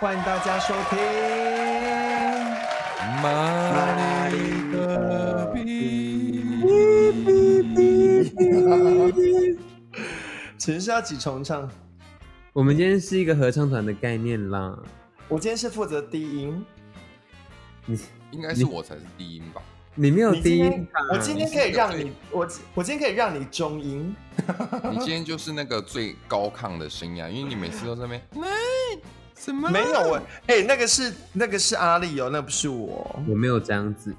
欢迎大家收听。玛丽的比，其实是要几重唱。我们今天是一个合唱团的概念啦。我今天是负责低音，你应该是我才是低音吧？你没有低音？我今天可以让你是你，我我今天可以让你中音。你今天就是那个最高亢的声音啊，因为你每次都在那边，没有哎、哎、那个是那个是阿丽哦，那不是我。我没有这样子，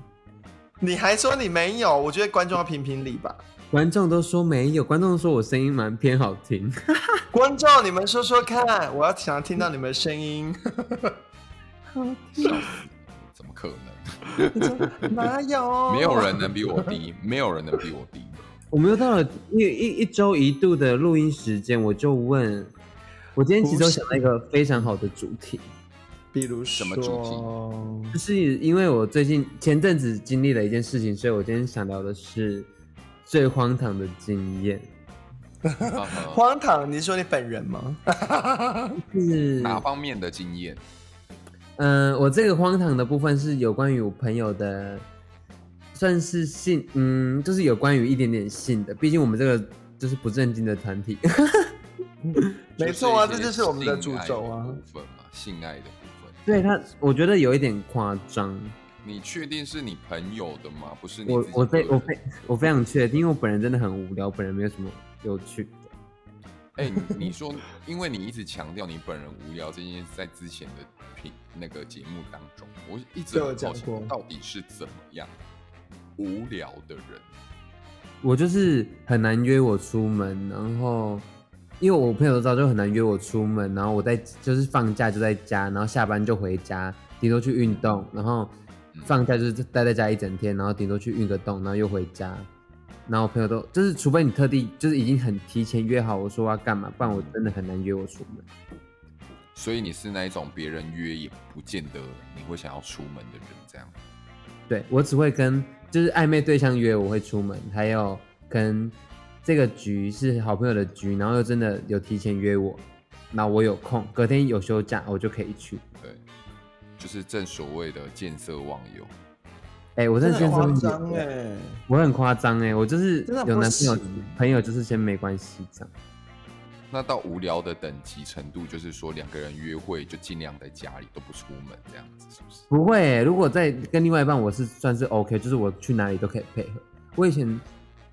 你还说你没有？我觉得观众要评评理吧。观众都说没有，观众说我声音蛮偏好听。观众，你们说说看，我要想要听到你们的声音。怎么可能？哪有？没有人能比我低，没有人能比我低。我们又到了一一一周一度的录音时间，我就问，我今天其实想到一个非常好的主题，比如什么主题就是因为我最近前阵子经历了一件事情，所以我今天想聊的是最荒唐的经验，荒唐？你是说你本人吗？是哪方面的经验？嗯、我这个荒唐的部分是有关于我朋友的，算是性，嗯，就是有关于一点点性的。毕竟我们这个就是不正经的团体。没错啊这就是我们的主轴啊部分嘛，性爱的部分。对他，我觉得有一点夸张。你确定是你朋友的吗？不是你我我非我非我非常确定，因为我本人真的很无聊，本人没有什么有趣的。哎、你你说，因为你一直强调你本人无聊这件事，在之前的频那个节目当中，我一直很好奇讲过，到底是怎么样无聊的人？我就是很难约我出门，然后因为我朋友都知道，就很难约我出门，然后我在就是放假就在家，然后下班就回家，顶多去运动，然后放假就是待在家一整天，然后顶多去运个动，然后又回家。然后我朋友都就是，除非你特地就是已经很提前约好我说要干嘛，不然我真的很难约我出门。所以你是那一种别人约也不见得你会想要出门的人，这样。对我只会跟就是暧昧对象约我会出门，还有跟这个局是好朋友的局，然后又真的有提前约我，那我有空，隔天有休假，我就可以去。对，就是正所谓的见色忘友。哎、我真的很夸先说张哎。我很夸张哎，我就是真的有男朋友，朋友就是先没关系这样。那到无聊的等级程度，就是说两个人约会就尽量在家里都不出门，这样子是不是？不会欸，如果在跟另外一半，我是算是 OK，就是我去哪里都可以配合。我以前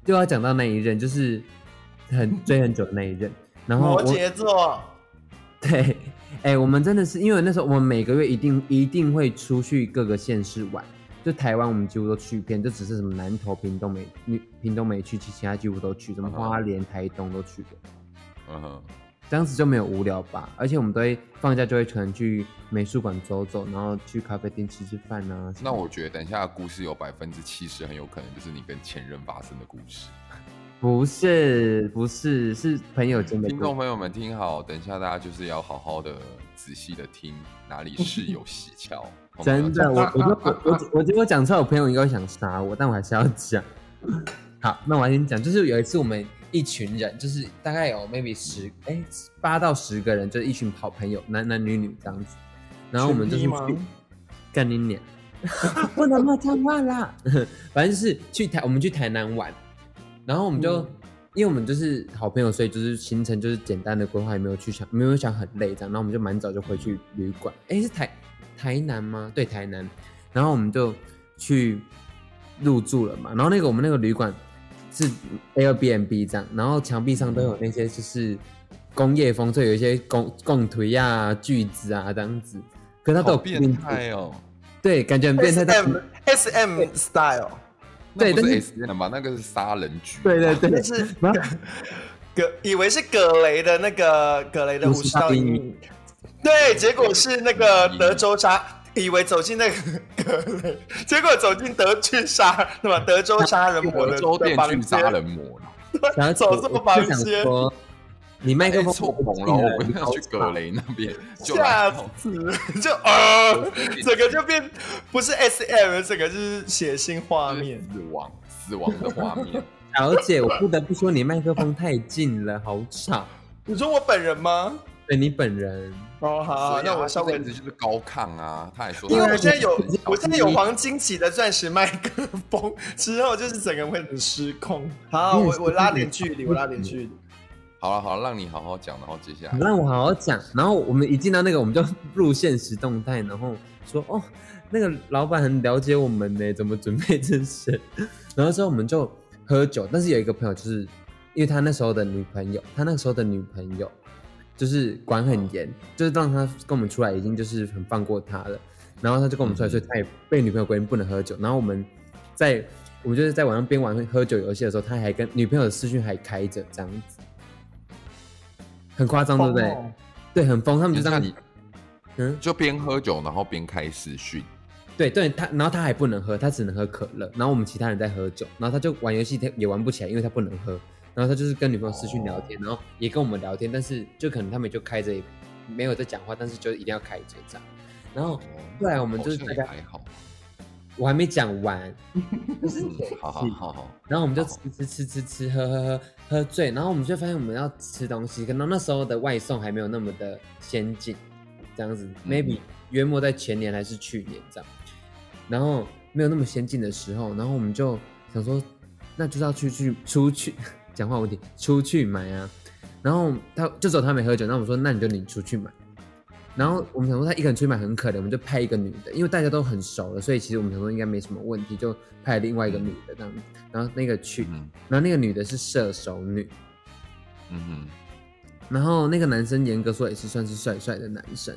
就要讲到那一任，就是很追很久的那一任，然后摩羯座，对，哎、我们真的是因为那时候我们每个月一定一定会出去各个县市玩，就台湾我们几乎都去遍，就只是什么南投、屏东没，你屏东没去，其其他几乎都去，什么花莲、台东都去过。嗯哼，这样子就没有无聊吧？而且我们都会放假就会可能去美术馆走走，然后去咖啡店吃吃饭啊。那我觉得等一下的故事有百分之七十很有可能就是你跟前任发生的故事。不是不是是朋友间的。听众朋友们听好，等一下大家就是要好好的、仔细的听哪里是有蹊跷。真的，我我就我我我觉得我讲出来，我朋友应该会想杀我，但我还是要讲。好，那我先讲，就是有一次我们一群人，就是大概有 maybe 十哎八到十个人，就是一群好朋友，男男女女这样子。然后我们就是干你娘，不能骂脏话啦。反正就是去台，我们去台南玩，然后我们就、嗯因为我们就是好朋友，所以就是行程就是简单的规划，也没有去想，没有想很累这样。然后我们就蛮早就回去旅馆，哎，是台台南吗？对，台南。然后我们就去入住了嘛。然后那个我们那个旅馆是 Airbnb 这样，然后墙壁上都有那些就是工业风，所以有一些拱拱腿啊、锯子啊这样子。可是它都有变态哦！对，感觉很变态。S M S M style，对那是 S N 吧？那个是杀人局。对对对，是葛以为是葛雷的那个葛雷的五十道阴影，对，结果是那个德州杀，以为走进那个格雷，结果走进德去杀，对吧？德州杀人魔的德州电锯杀，人魔了，然后走这么房间说，你麦克哎风错棚了，我们 要去格雷那边，就吓来到死，就呃，整个就变不是 S M，整个就是血腥画面。死亡死亡的画面。小姐，我不得不说你麦克风太近了，好吵。你说我本人吗？对你本人，哦，好好，啊那我稍微他这，样子就是高亢啊，他还说因为他我现在有我现在有黄金级的钻石麦克风，之后就是整个会很失控。好，我我拉点距离，我拉点距离。好了好了，让你好好讲，然后接下来让我好好讲。然后我们一进到那个，我们就入现实动态，然后说哦，那个老板很了解我们呢，怎么准备这些。然后之后我们就喝酒，但是有一个朋友就是，因为他那时候的女朋友，他那时候的女朋友就是管很严，就是让他跟我们出来已经就是很放过他了。然后他就跟我们出来，所以他也被女朋友规定不能喝酒。然后我们在我们就是在晚上边玩喝酒游戏的时候，他还跟女朋友的视讯还开着，这样子，很夸张，对不对？哦对，很疯。他们就这样，嗯，就边喝酒，然后边开视讯。对对，他然后他还不能喝，他只能喝可乐。然后我们其他人在喝酒，然后他就玩游戏，他也玩不起来，因为他不能喝。然后他就是跟女朋友私讯聊天，然后也跟我们聊天，但是就可能他们就开着，没有在讲话，但是就一定要开着这样。然后哦后来我们就是好大家，还好。我还没讲完，就是嗯，好好好好，然后我们就吃吃吃吃吃喝喝喝喝醉，然后我们就发现我们要吃东西，可能那时候的外送还没有那么的先进，这样子、嗯 m a y b e 约莫在前年还是去年这样，然后没有那么先进的时候，然后我们就想说，那就是要去去出去讲话问题，出去买啊，然后他就只有他没喝酒，那我们说那你就你出去买。然后我们想说他一个人出去买很可怜，我们就派一个女的，因为大家都很熟了，所以其实我们想说应该没什么问题，就派另外一个女的这样子。然后那个去，嗯然后那个女的是射手女，嗯哼，然后那个男生严格说也是算是帅帅的男生。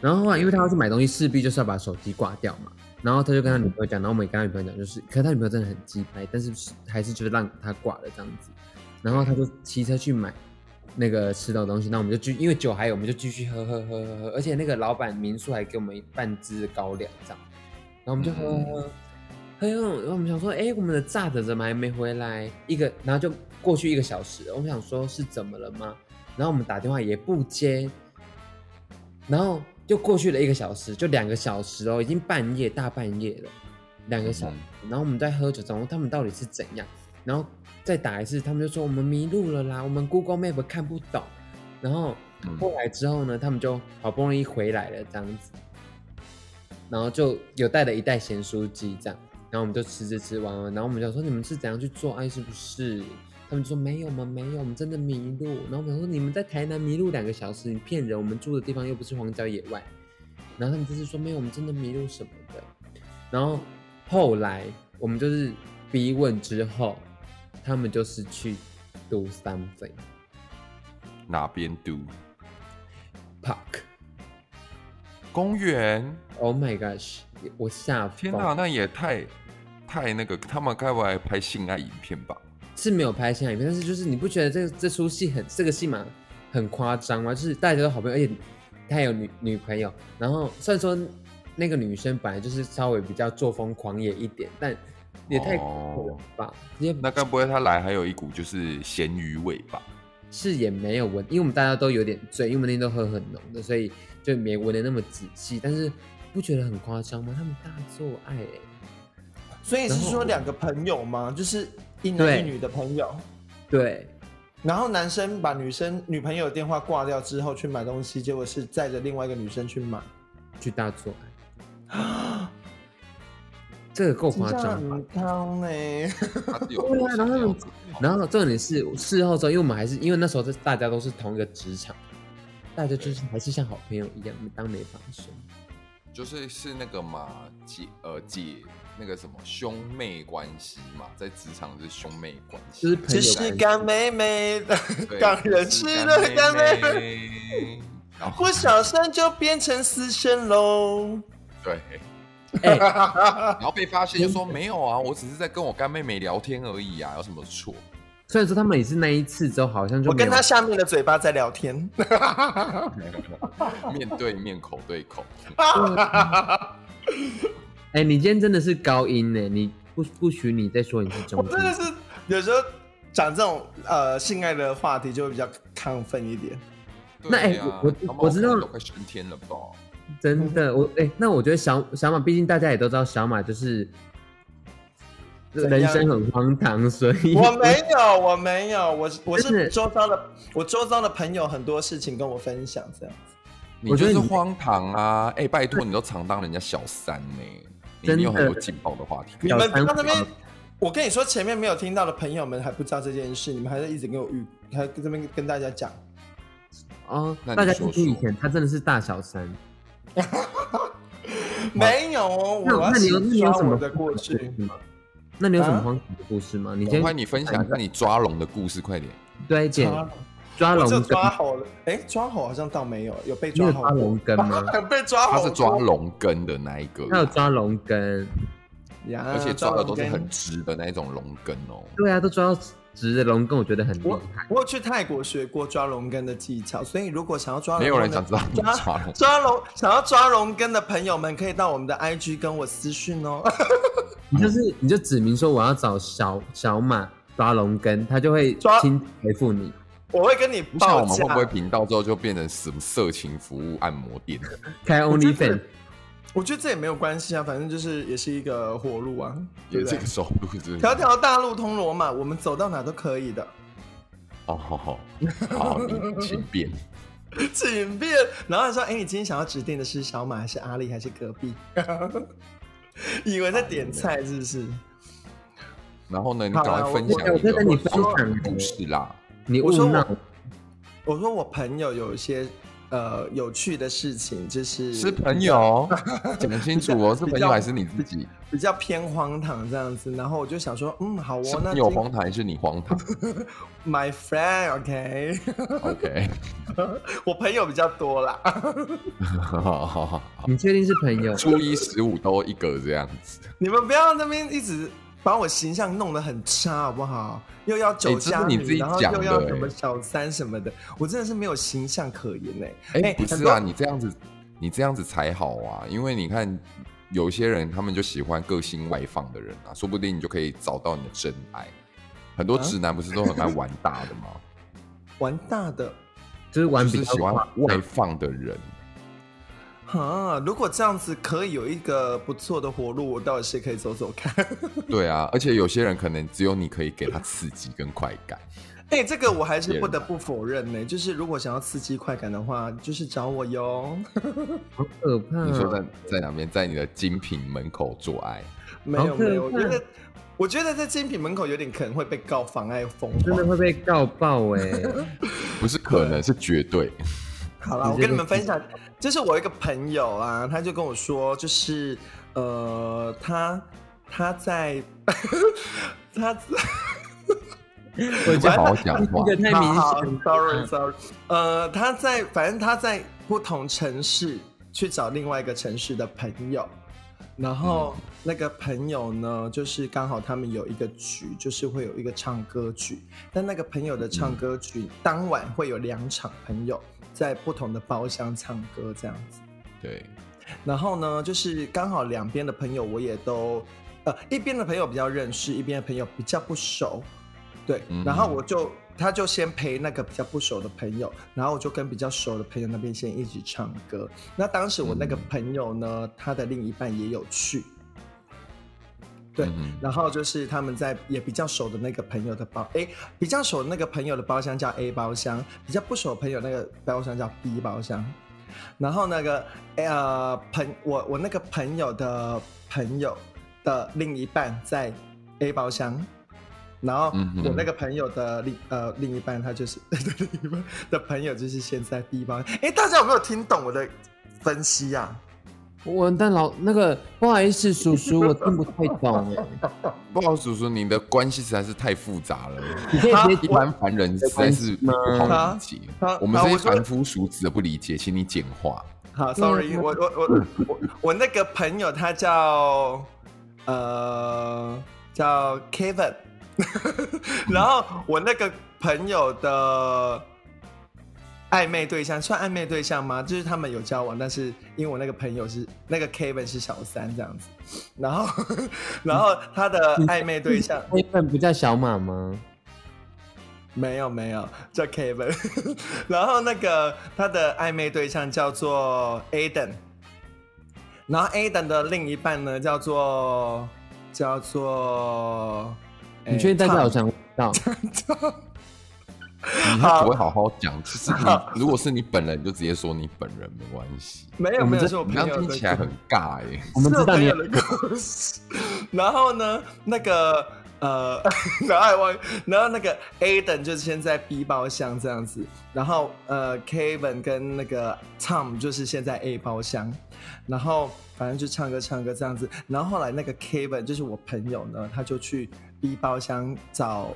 然后后来因为他要去买东西，势必就是要把手机挂掉嘛。然后他就跟他女朋友讲，然后我们也跟他女朋友讲，就是，可是他女朋友真的很鸡掰，但是还是就是让他挂了这样子。然后他就骑车去买那个吃的东西，那我们就继因为酒还有，我们就继续喝喝喝喝喝，而且那个老板民宿还给我们半支高粱这样，然后我们就喝喝喝。喝喝，然后我们想说，哎、我们的炸的怎么还没回来？一个，然后就过去一个小时，我们想说是怎么了吗？然后我们打电话也不接，然后又过去了一个小时，就两个小时哦，已经半夜大半夜了，两个小时。然后我们在喝酒，然后他们到底是怎样？然后再打一次，他们就说我们迷路了啦，我们 Google Map 看不懂。然后嗯后来之后呢，他们就好不容易回来了，这样子，然后就有带了一袋咸酥鸡这样，然后我们就吃吃吃完了，然后我们就说你们是怎样去做爱是不是？他们就说没有，我们没有，我们真的迷路。然后我们想说你们在台南迷路两个小时，你骗人，我们住的地方又不是荒郊野外。然后他们就是说没有，我们真的迷路什么的。然后后来我们就是逼问之后，他们就是去 do something 哪边 do park。公园？Oh my gosh！我吓天哪，那也太太那个，他们该不会拍性爱影片吧？是没有拍现场影片，但是就是你不觉得这这出戏很这个戏码很夸张吗？就是大家都好朋友，而且他有女女朋友，然后虽然说那个女生本来就是稍微比较作风狂野一点，但也太过了吧？也那该不会他来还有一股就是咸鱼味吧？是也没有闻，因为我们大家都有点醉，因为我们那天都喝很浓的，所以就没闻的那么仔细。但是不觉得很夸张吗？他们大做爱、欸，所以是说两个朋友吗？就是一男一女的朋友。对，然后男生把女生女朋友的电话挂掉之后去买东西，结果是载着另外一个女生去买，去大做爱，这个够夸张吧？很汤呢。啊然后然后重点是事后之后，因为我们还是因为那时候是大家都是同一个职场，大家就是还是像好朋友一样，当没发生。就是是那个嘛姐呃姐那个什么兄妹关系嘛，在职场是兄妹关系，只是干妹妹的对刚认识的干妹妹，妹，然后 不小心就变成私生喽。对，哎、然后被发现就说没有啊，我只是在跟我干妹妹聊天而已啊，有什么错？虽然说他们也是那一次之后，好像就我跟他下面的嘴巴在聊天。面对面，口对口，哎、你今天真的是高音呢，你不不许你再说你是中音。我真的是有时候讲这种呃性爱的话题就会比较亢奋一点。那哎我我知道都快升天了吧？真的，我哎、那我觉得小小马，毕竟大家也都知道小马就是人生很荒唐，所以我没有，我没有，我我是周遭的，我周遭的朋友很多事情跟我分享，这样子。你我觉得你就是荒唐啊！哎、拜托，你都常当人家小三呢、你真的你有很多劲爆的话题。你们小三到那边，我跟你说，前面没有听到的朋友们还不知道这件事，你们还在一直跟我预，还跟这边跟大家讲。哦，大家听听以前，他真的是大小三。没有我要那你有那你有什么的过去的。故事吗？那你有什么啊荒唐的故事吗？你赶先快你分享一下你抓龙的故事，快点。对一点抓抓龙根，抓好了，哎，抓好好像倒没有，有被抓抓好过龙根吗？被抓好，他是抓龙根的那一个，他有抓龙根，呀，而且抓的都是很直的那一种龙根哦。对啊，都抓到直的龙根，我觉得很厉我害。我有去泰国学过抓龙根的技巧，所以如果想要抓龙没有人想知道抓抓龙，抓龙想要抓龙根的朋友们，可以到我们的 IG 跟我私讯哦。你就是你就指明说我要找小小马抓龙根，他就会抓亲自回复你。我会跟你报不像我们会。不会频道之后就变成什么色情服务按摩店？开我觉得 OnlyFans，我觉得这也没有关系啊，反正就是也是一个活路啊，对不对也这个？收入是不是条条大路通罗马，我们走到哪都可以的。哦，好好，好，你请便。请便。然后他说：“哎、你今天想要指定的是小马还是阿丽还是隔壁？” 以为在点菜是不是？然后呢，你赶快分我我享一个故事啦。你我说我我说我朋友有一些呃有趣的事情，就是是朋友，讲清楚哦，是朋友还是你自己？比较偏荒唐这样子。然后我就想说，嗯，好哦，那你有荒唐还是你荒唐 My friend，OK？OK，我朋友比较多啦。好好好好，你确定是朋友？初一十五都一个这样子。你们不要那边一直把我形象弄得很差，好不好？又要酒哎这是家女，你自己然后讲又要什么小三什么的，我真的是没有形象可言哎、哎、不是啊，你这样子，你这样子才好啊，因为你看，有些人他们就喜欢个性外放的人啊，说不定你就可以找到你的真爱。很多啊直男不是都很爱玩大的吗？玩大的就是玩比较喜欢外放的人。哈，如果这样子可以有一个不错的活路，我倒是可以走走看。对啊，而且有些人可能只有你可以给他刺激跟快感。哎、这个我还是不得不否认呢、就是如果想要刺激快感的话，就是找我哟。好可怕、你说哦！在在哪边？在你的精品门口做爱？没有没有，我怕觉得我觉得在精品门口有点可能会被告妨碍风化真的。会被告爆哎、不是可能是绝对。好了，我跟你们分享，就是我一个朋友啊，他就跟我说，就是呃，他他在 他 我就好好讲话。这个太明好。，sorry sorry，呃，他在反正他在不同城市去找另外一个城市的朋友，然后那个朋友呢，就是刚好他们有一个局，就是会有一个唱歌局，但那个朋友的唱歌局、当晚会有两场朋友在不同的包厢唱歌这样子。对，然后呢，就是刚好两边的朋友我也都，呃，一边的朋友比较认识，一边的朋友比较不熟，对。嗯然后我就他就先陪那个比较不熟的朋友，然后我就跟比较熟的朋友那边先一起唱歌。那当时我那个嗯朋友呢，他的另一半也有去，对。嗯然后就是他们在也比较熟的那个朋友的包，哎，比较熟的那个朋友的包厢叫 A 包厢，比较不熟的朋友那个包厢叫 B 包厢。然后那个呃朋我我那个朋友的朋友的另一半在 A 包厢，然后我那个朋友的另呃另一半他就是 另一半的朋友就是现在 B 包厢。哎，大家有没有听懂我的分析呀、我但老那个不好意思，叔叔，我听不太懂哎。不好意思，叔叔，你的关系实在是太复杂了，你可以直接一般凡人实在是不好理解啊。我们这些凡夫俗子的不理解，请你简化。好，sorry，我我我 我我那个朋友他叫呃叫 Kevin，然后我那个朋友的暧昧对象算暧昧对象吗？就是他们有交往，但是因为我那个朋友是那个 Kevin 是小三这样子，然后 然后他的暧昧对象 Kevin 不叫小马吗？没有没有叫 Kevin，然后那个他的暧昧对象叫做 Aden，然后 Aden 的另一半呢叫做叫做，你确定大家有想想到？你是不会好好讲。其实你如果是你本人，就直接说你本人没关系。没有没有，是我你朋友的这样听起来很尬哎、我们知道你的故事。然后呢，那个呃，然后还忘，然后那个 Aden 就先在 B 包厢这样子，然后呃，Kevin 跟那个 Tom 就是现在 A 包厢，然后反正就唱歌唱歌这样子。然后后来那个 Kevin 就是我朋友呢，他就去 B 包厢找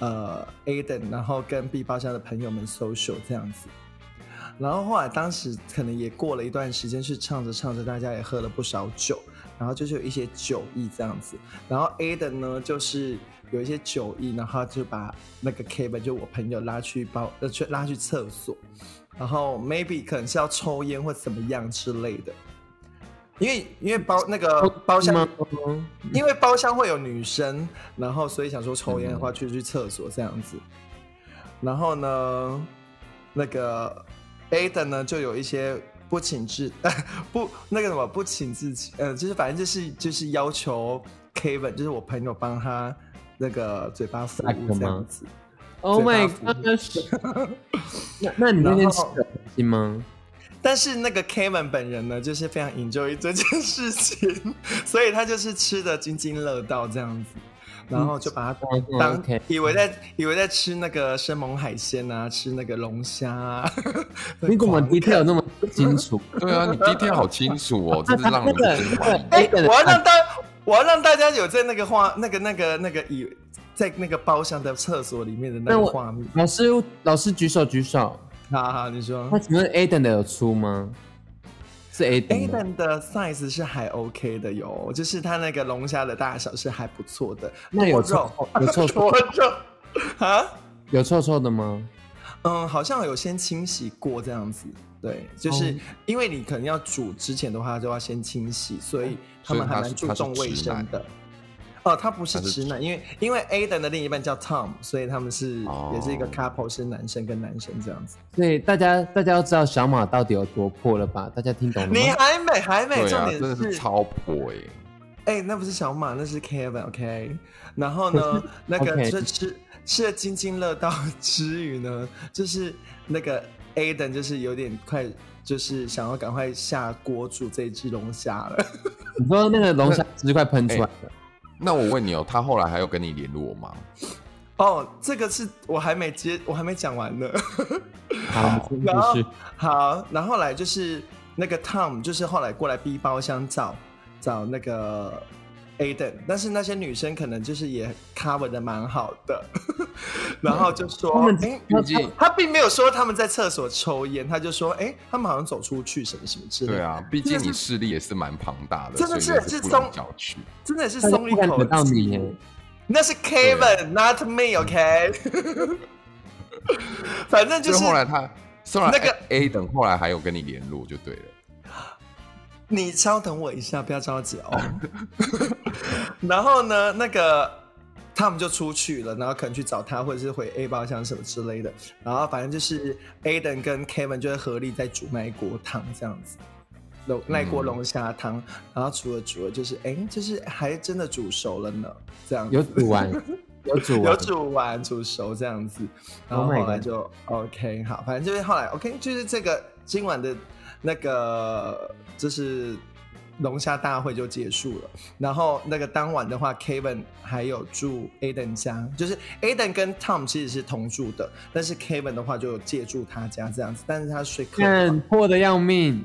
呃 Aden，然后跟 B 包厢的朋友们 social 这样子。然后后来当时可能也过了一段时间，是唱着唱着，大家也喝了不少酒，然后就是有一些酒意这样子。然后 Aden 呢，就是有一些酒意，然后就把那个 Kevin 就我朋友拉去包呃去拉去厕所，然后 maybe 可能是要抽烟或怎么样之类的。因为因为包那个包厢？因为包厢会有女生，然后所以想说抽烟的话，去去厕所这样子。然后呢，那个 Aden 呢就有一些不请自 不那个什么不请自己，呃，就是反正就是就是要求 Kevin，就是我朋友帮他那个嘴巴服务这样子。Oh my 巴服务 gosh！那那你那天吃的开心吗？但是那个 Kevin 本人呢，就是非常 enjoy 这件事情，所以他就是吃的津津乐道这样子，然后就把它嗯当 OK 以为在以为在吃那个生猛海鲜啊，吃那个龙虾啊。你怎么狂 detail 那么清楚？对啊，你第一天好清楚哦，真是让人那个真怀疑。哎、我要让大我要让大家有在那个画那个那个那个以在那个包厢的厕所里面的那个画面。老师老师举手举手。好好，你说那。请问 Aden 的有出吗？是 Aden 吗 Aden 的 size 是还 OK 的哟，就是它那个龙虾的大小是还不错的。那有肉臭 有臭臭啊？有臭臭的吗？嗯，好像有先清洗过这样子。对，就是哦因为你可能要煮之前的话，就要先清洗，所以他们还蛮注重卫生的。哦，他不是直男，因为因为 Aden 的另一半叫 Tom，所以他们是、哦也是一个 couple，是男生跟男生这样子。所以大家大家要知道小马到底有多破了吧？大家听懂了吗？你还没还没，啊，重点真的是超破哎、哎、那不是小马，那是 Kevin，OK、然后呢，那个这吃吃的津津乐道之余呢，就是那个 Aden 就是有点快，就是想要赶快下锅煮这只龙虾了。你说那个龙虾汁快喷出来了，那我问你哦，他后来还有跟你联络吗？哦，这个是我还没接，我还没讲完呢。好，然后继续。好，然后后来就是那个 Tom，就是后来过来 B 包厢找找那个 Aden，但是那些女生可能就是也 cover 的蛮好的，然后就说他们，哎、毕竟他并没有说他们在厕所抽烟，他就说，哎、他们好像走出去什么什么之类的。对啊，毕竟你势力也是蛮庞大的，真的是是从容小觑。真的是松一口不敢得到你气。那是 Kevin，not me，OK？反正就就是后来他，那个 A 等后来还有跟你联络就对了。你稍等我一下，不要着急哦。然后呢，那个他们就出去了，然后可能去找他，或者是回 A 包厢什么之类的。然后反正就是 Aden 跟 Kevin 就会合力在煮那一锅汤这样子，龙那一锅龙虾汤。然后煮了煮了，就是哎，就是还真的煮熟了呢，这样有煮完，有煮有完，煮完煮熟这样子，然后 Oh 后来就 OK 好，反正就是后来 OK 就是这个今晚的那个就是龙虾大会就结束了，然后那个当晚的话，Kevin 还有住 Aden 家，就是 Aden 跟 Tom 其实是同住的，但是 Kevin 的话就借住他家这样子，但是他睡客看房，破的要命，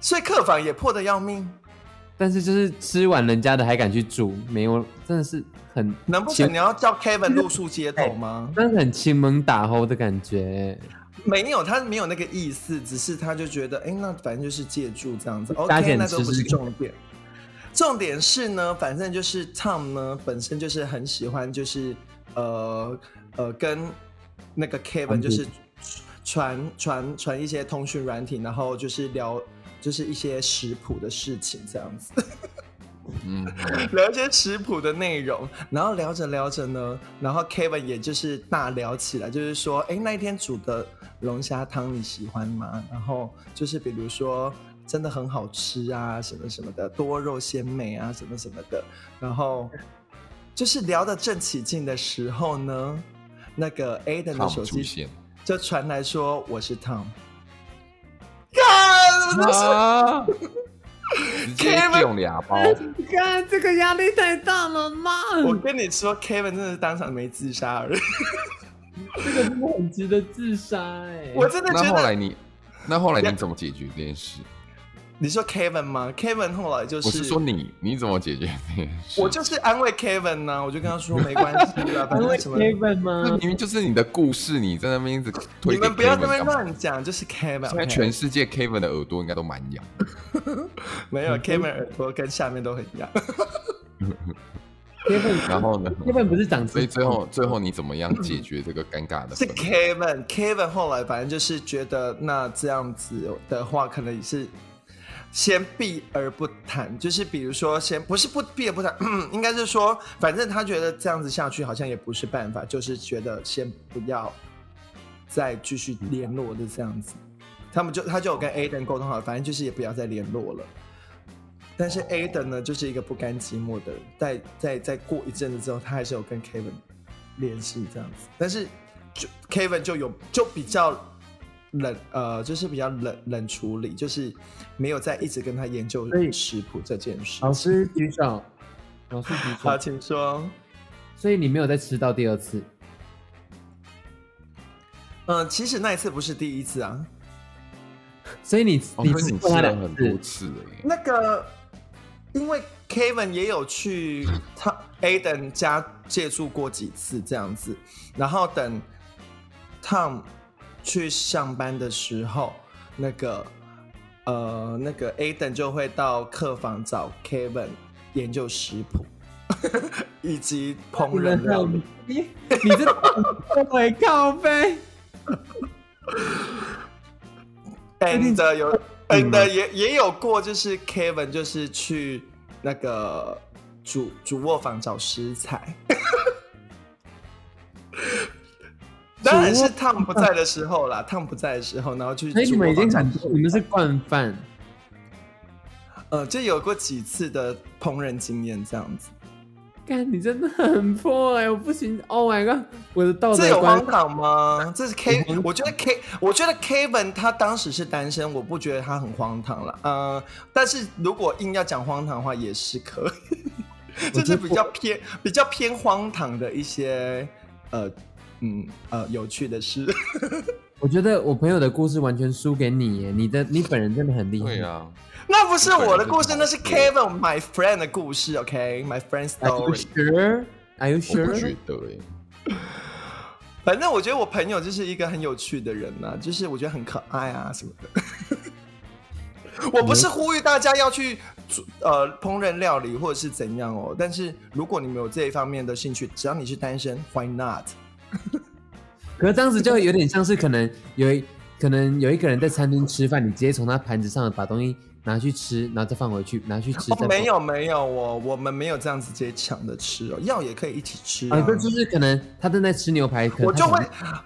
睡客房也破的要命，但是就是吃完人家的还敢去煮，没有，真的是很难不成你要叫 Kevin 露宿街头吗？真的很亲门打吼的感觉。没有，他没有那个意思，只是他就觉得，哎，那反正就是借住这样子，OK，那都不是重点。重点是呢，反正就是 Tom 呢本身就是很喜欢，就是呃呃跟那个 Kevin 就是传传传一些通讯软体，然后就是聊就是一些食谱的事情这样子。嗯，聊一些食谱的内容，然后聊着聊着呢，然后 Kevin 也就是大聊起来，就是说，哎，那一天煮的龙虾汤你喜欢吗？然后就是比如说真的很好吃啊，什么什么的，多肉鲜美啊，什么什么的。然后就是聊得正起劲的时候呢，那个 Aden 的 Tom 手机就传来说我是 Tom。看，我就是啊，直接 Kevin 用俩包，看这个压力太大了吗？我跟你说，Kevin 真的是当场没自杀而已。这个真的很值得自杀哎、我真的觉得，那后来你，那后来你怎么解决这件事？你说 Kevin 吗？Kevin 后来就是，我是说你，你怎么解决这件事？我就是安慰 Kevin 呢、我就跟他说没关系啊，反正什么，Kevin 这吗？明明就是你的故事，你在那边一直推给你们不要那边乱讲，就是 Kevin，现在全世界 Kevin 的耳朵应该都蛮痒。没有 Kevin 耳朵跟下面都很痒。Kevin，然后呢？Kevin 不是长所以最后最后你怎么样解决这个尴尬的是？Kevin，Kevin 后来反正就是觉得那这样子的话，可能也是先避而不谈，就是比如说先不是不避而不谈，应该是说，反正他觉得这样子下去好像也不是办法，就是觉得先不要再继续联络的这样子。他们就他就有跟 Aden 沟通好，反正就是也不要再联络了。但是 Aden 呢，就是一个不甘寂寞的人，在在在过一阵子之后，他还是有跟 Kevin 联系这样子，但是就 Kevin 就有就比较冷，呃，就是比较冷冷处理，就是没有再一直跟他研究食谱这件事。老师举手，老师举好，请说。所以你没有再吃到第二次，嗯、其实那一次不是第一次啊，所以你哦，你吃过他两吃了很多次，次了耶。那个因为 Kevin 也有去他 Aden 家借住过几次这样子，然后等 Tom 去上班的时候，那个呃那个 Aden 就会到客房找 Kevin 研究食谱 以及烹饪料理。你你这会靠背，and 有 and 也也有过，就是 Kevin 就是去那个主主卧房找食材。当然是 Tom 不在的时候啦，Tom 不在的时候，然后去所以你们已经很，你们是惯犯。呃，就有过几次的烹饪经验这样子。干，你真的很破哎、我不行！Oh my god，我的道德这有荒，唐吗？这是 K，我觉得 K，我觉得 Kevin 他当时是单身，我不觉得他很荒唐了。呃，但是如果硬要讲荒唐的话，也是可以，这是比较偏比较偏荒唐的一些呃嗯呃有趣的事。我觉得我朋友的故事完全输给你耶，你的你本人真的很厉害。对啊，那不是我的故事，那是 Kevin my friend 的故事。OK，my、friend Are you sure? Are you sure? 觉得哎。反正我觉得我朋友就是一个很有趣的人呐、就是我觉得很可爱啊什么的。我不是呼吁大家要去呃烹饪料理或者是怎样哦，但是如果你们有这一方面的兴趣，只要你是单身，Why not？可是当时就有点像是可能有一可能有一个人在餐厅吃饭，你直接从他盘子上把东西拿去吃，然后再放回去，拿去吃。哦，放没有没有，我我们没有这样子直接抢着吃哦，药也可以一起吃啊。啊，这就是可能他正在吃牛排，可能我就会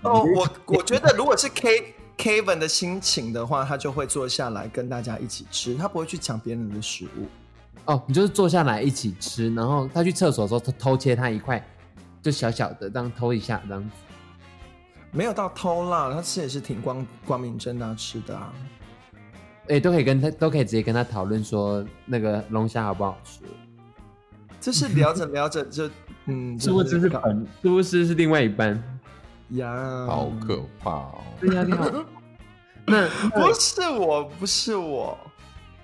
哦，我我觉得如果是 K Kevin 的心情的话，他就会坐下来跟大家一起吃，他不会去抢别人的食物。哦，你就是坐下来一起吃，然后他去厕所的时候偷偷切他一块，就小小的这样偷一下这样子。没有到偷啦，他吃也是挺光光明正大吃的啊。哎、都可以跟他都可以直接跟他讨论说那个龙虾好不好吃，就是聊着聊着就嗯，是不是是搞本，是不是是另外一半？呀？好可怕哦！对呀，你好。那不是我，不是我。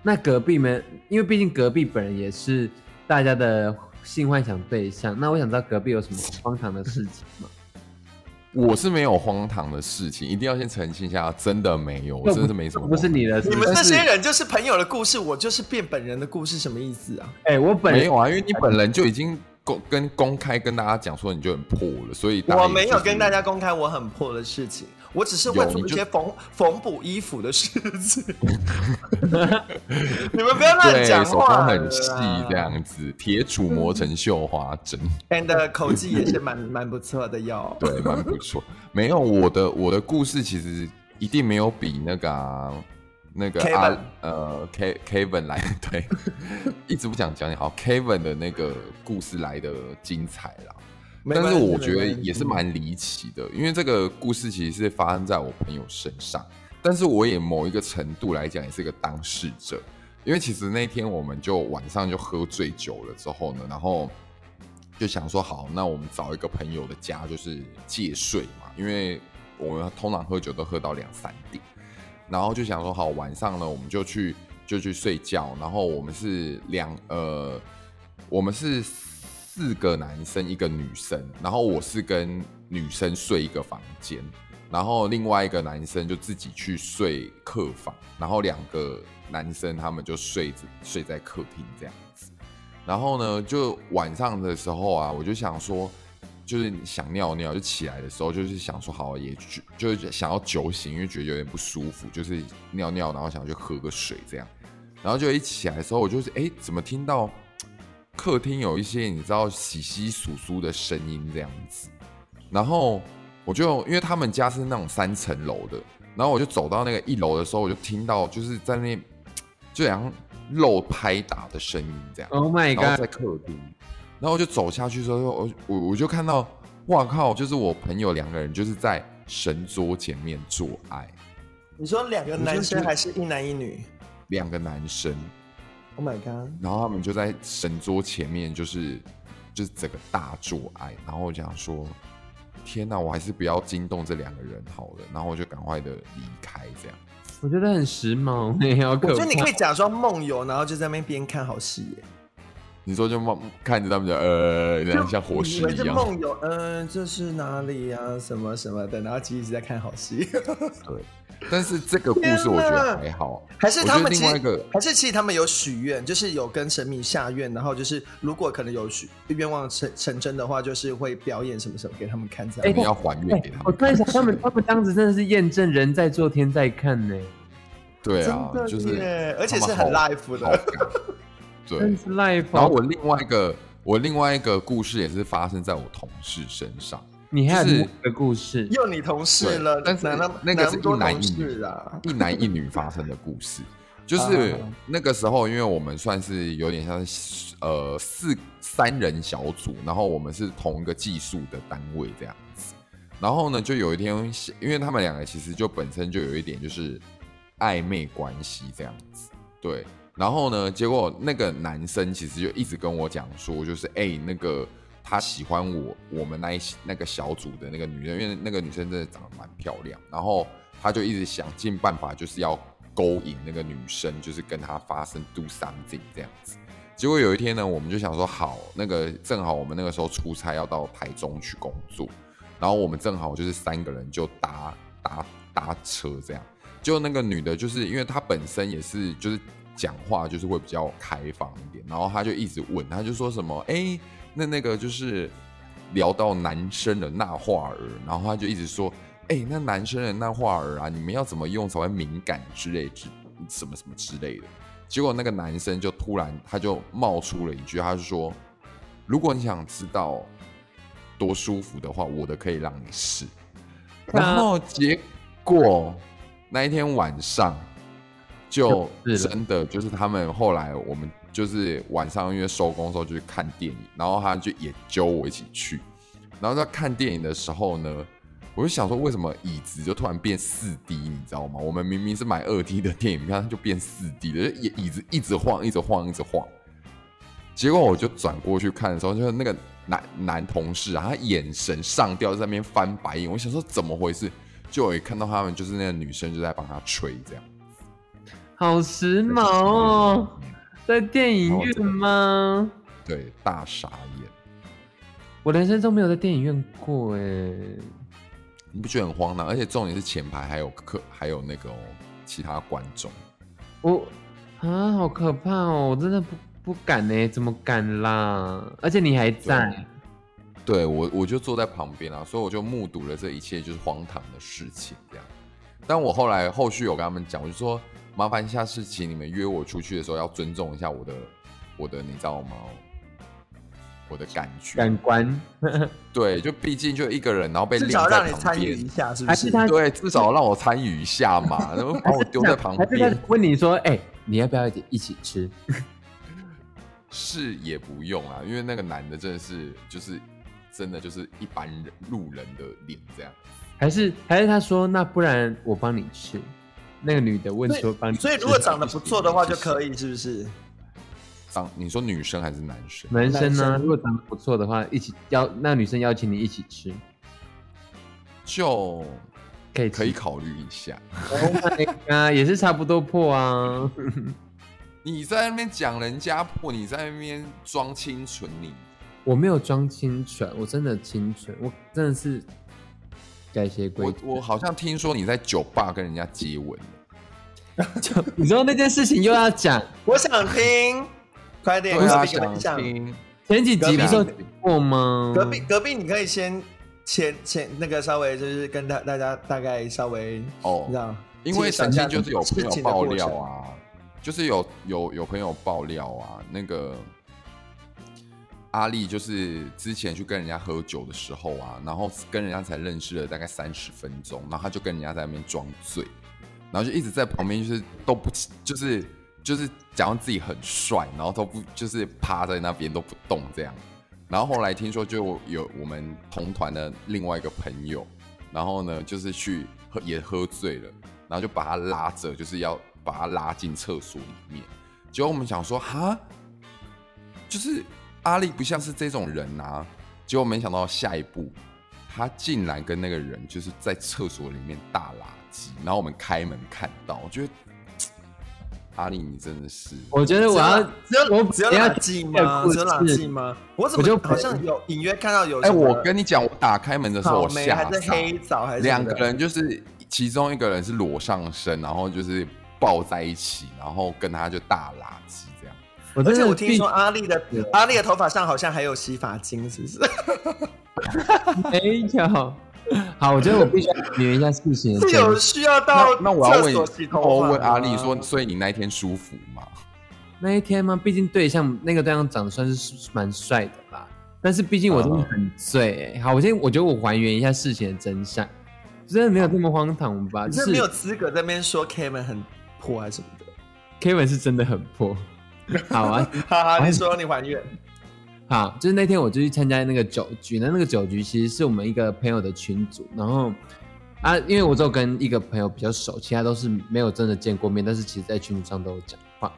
那隔壁们，因为毕竟隔壁本人也是大家的性幻想对象，那我想知道隔壁有什么荒唐的事情吗？我是没有荒唐的事情，一定要先澄清一下，真的没有，我真的是没什么。不是你的，你们这些人就是朋友的故事，我就是变本人的故事，什么意思啊？哎、我本人没有啊，因为你本人就已经公跟公开跟大家讲说你就很破了，所以大家我没有跟大家公开我很破的事情，我只是会做一些缝缝补衣服的事情。你们不要乱讲话了工很细这样子，铁杵磨成绣花针，，and 口技也是蛮蛮不错的哟。对，蛮不错。没有我的我的故事其实一定没有比那个啊、那个 Kevin 啊呃 K Kevin 来对，一直不想讲你好 Kevin 的那个故事来的精彩啦。但是我觉得也是蛮离奇的，因为这个故事其实是发生在我朋友身上，但是我也某一个程度来讲也是个当事者，因为其实那天我们就晚上就喝醉酒了之后呢，然后就想说好，那我们找一个朋友的家就是借睡嘛，因为我们通常喝酒都喝到两三点，然后就想说好，晚上呢我们就去就去睡觉，然后我们是两呃，我们是四个男生一个女生，然后我是跟女生睡一个房间，然后另外一个男生就自己去睡客房，然后两个男生他们就睡着睡在客厅这样子。然后呢，就晚上的时候啊，我就想说，就是想尿尿，就起来的时候就是想说，好也就就是想要酒醒，因为觉得有点不舒服，就是尿尿，然后想去喝个水这样。然后就一起来的时候，我就是哎，怎么听到客厅有一些你知道稀稀疏疏的声音这样子？然后我就因为他们家是那种三层楼的，然后我就走到那个一楼的时候，我就听到就是在那就好像肉拍打的声音这样。Oh my 然后在 god！客厅，然后我就走下去的时候，我我我就看到，哇靠！就是我朋友两个人就是在神桌前面做爱，你说两个男生还是一男一女两个男生，？Oh my god！然后他们就在神桌前面，就是就是整个大做爱，然后我想说，天哪，我还是不要惊动这两个人好了，然后我就赶快的离开，这样。我觉得很时髦，哎，好可怕。我觉得你可以假装梦游，然后就在那边边看好戏耶。你说就梦看着他们就呃，这样像活尸以为是一样，梦游，嗯、这是哪里呀、什么什么的，然后其实一直在看好戏。对。但是这个故事我觉得还好，还是他们其实得另外一个还是其实他们有许愿，就是有跟神明下愿，然后就是如果可能有许愿望成成真的话，就是会表演什么什么给他们看这样。我们要还愿给他们看。我突然想，他们他们当时真的是验证人在做天在看呢，对啊就是而且是很他们好 live 的对真，是 live 哦。然后我另外一个我另外一个故事也是发生在我同事身上，你还有就是另外一个故事，又你同事了，但是那那个是一男一女事啊？一男一女发生的故事。就是啊那个时候，因为我们算是有点像是呃四三人小组，然后我们是同一个技术的单位这样子。然后呢，就有一天，因为他们两个其实就本身就有一点就是暧昧关系这样子，对。然后呢，结果那个男生其实就一直跟我讲说，就是哎、那个他喜欢我我们那一那个小组的那个女生，因为那个女生真的长得蛮漂亮，然后他就一直想尽办法，就是要勾引那个女生，就是跟她发生 do something 这样子。结果有一天呢，我们就想说好，那个正好我们那个时候出差要到台中去工作，然后我们正好就是三个人就搭搭搭车这样。就那个女的，就是因为她本身也是就是讲话就是会比较开放一点，然后她就一直问，她就说什么，哎、那那个就是聊到男生的那话儿，然后他就一直说，哎、那男生的那话儿啊，你们要怎么用才会敏感之类之什么什么之类的。结果那个男生就突然他就冒出了一句，他就说：“如果你想知道多舒服的话，我的可以让你试。”然后结果那一天晚上就真的就是他们后来我们就是晚上因为收工的时候就去看电影，然后他就也揪我一起去。然后在看电影的时候呢，我就想说，为什么椅子就突然变四 D？你知道吗？我们明明是买二 D 的电影票，它就变四 D 的，就椅椅子一直晃，一直晃，一直晃。结果我就转过去看的时候，就是那个男男同事啊，他眼神上吊，在那边翻白眼。我想说怎么回事？就我一看到他们，就是那个女生就在帮他吹这样。好时髦哦，在电影院吗？对，大傻眼，我人生中没有在电影院过哎，你不觉得很荒唐？而且重点是前排还有客，还有那个、哦、其他观众。我啊，好可怕哦！我真的不不敢呢，怎么敢啦？而且你还在，对我，我就坐在旁边啊，所以我就目睹了这一切就是荒唐的事情这样。但我后来后续有跟他们讲，我就说麻烦下次请你们约我出去的时候要尊重一下我的我的，你知道吗？我的感觉，感官，对，就毕竟就一个人，然后被至少让你参与一，下，是不是？对，至少让我参与一下嘛，然后把我丢在旁 还是他边，问你说，哎，你要不要一起吃？是也不用啊，因为那个男的真的是就是真的就是一般人路人的脸这样。还是还是他说，那不然我帮你吃。那个女的问说帮你吃，所以如果长得不错的话就可以，是不是？长你说女生还是男生？男生呢？男生如果长得不错的话，一起邀那女生邀请你一起吃，就可以可以考虑一下。Oh my god，也是差不多破啊。你在那边讲人家破，你在那边装清纯，你我没有装清纯，我真的清纯，我真的是改邪归我正。我好像听说你在酒吧跟人家接吻，就你说那件事情又要讲，我想听，快点，对啊，想。听。前几集不是过吗？隔壁隔壁，你可以先前前那个稍微就是跟大大家大概稍微哦。你知道，因为曾经就是有朋友爆料，啊，就是有有有朋友爆料啊，那个阿丽就是之前去跟人家喝酒的时候啊，然后跟人家才认识了大概三十分钟，然后他就跟人家在那边装醉，然后就一直在旁边就是都不就是就是假装自己很帅，然后都不就是趴在那边都不动这样。然后后来听说就有我们同团的另外一个朋友，然后呢就是去喝也喝醉了，然后就把他拉着，就是要把他拉进厕所里面。结果我们想说，哈，就是阿丽不像是这种人啊。结果没想到下一步，他竟然跟那个人就是在厕所里面大拉圾，然后我们开门看到，我觉得阿丽你真的是，我觉得我要只有我只有等一下垃圾吗？只有垃事圾吗？我怎么就么好像有隐约看到有哎、我跟你讲，我打开门的时候我草莓吓还是，黑枣还是两个人就是其中一个人是裸上身，然后就是抱在一起，然后跟他就大垃圾这样。而且我听说阿丽的阿丽的头发上好像还有洗发精，是不是？没有。好，我觉得我必须要捋一下事情的是有需要到那那我要问我发问阿丽吗说，所以你那一天舒服吗？那一天吗？毕竟对象那个对象长得算是蛮帅的吧，但是毕竟我真的很醉、欸。好，我先我觉得我还原一下事情的真相，真的没有这么荒唐吧？就是你没有资格在那边说 Kevin 很破还是什么的。Kevin 是真的很破。好啊，好好，你说你还原。好，就是那天我就去参加那个酒局，那那个酒局其实是我们一个朋友的群组，然后啊，因为我只有跟一个朋友比较熟，其他都是没有真的见过面，但是其实在群组上都有讲话。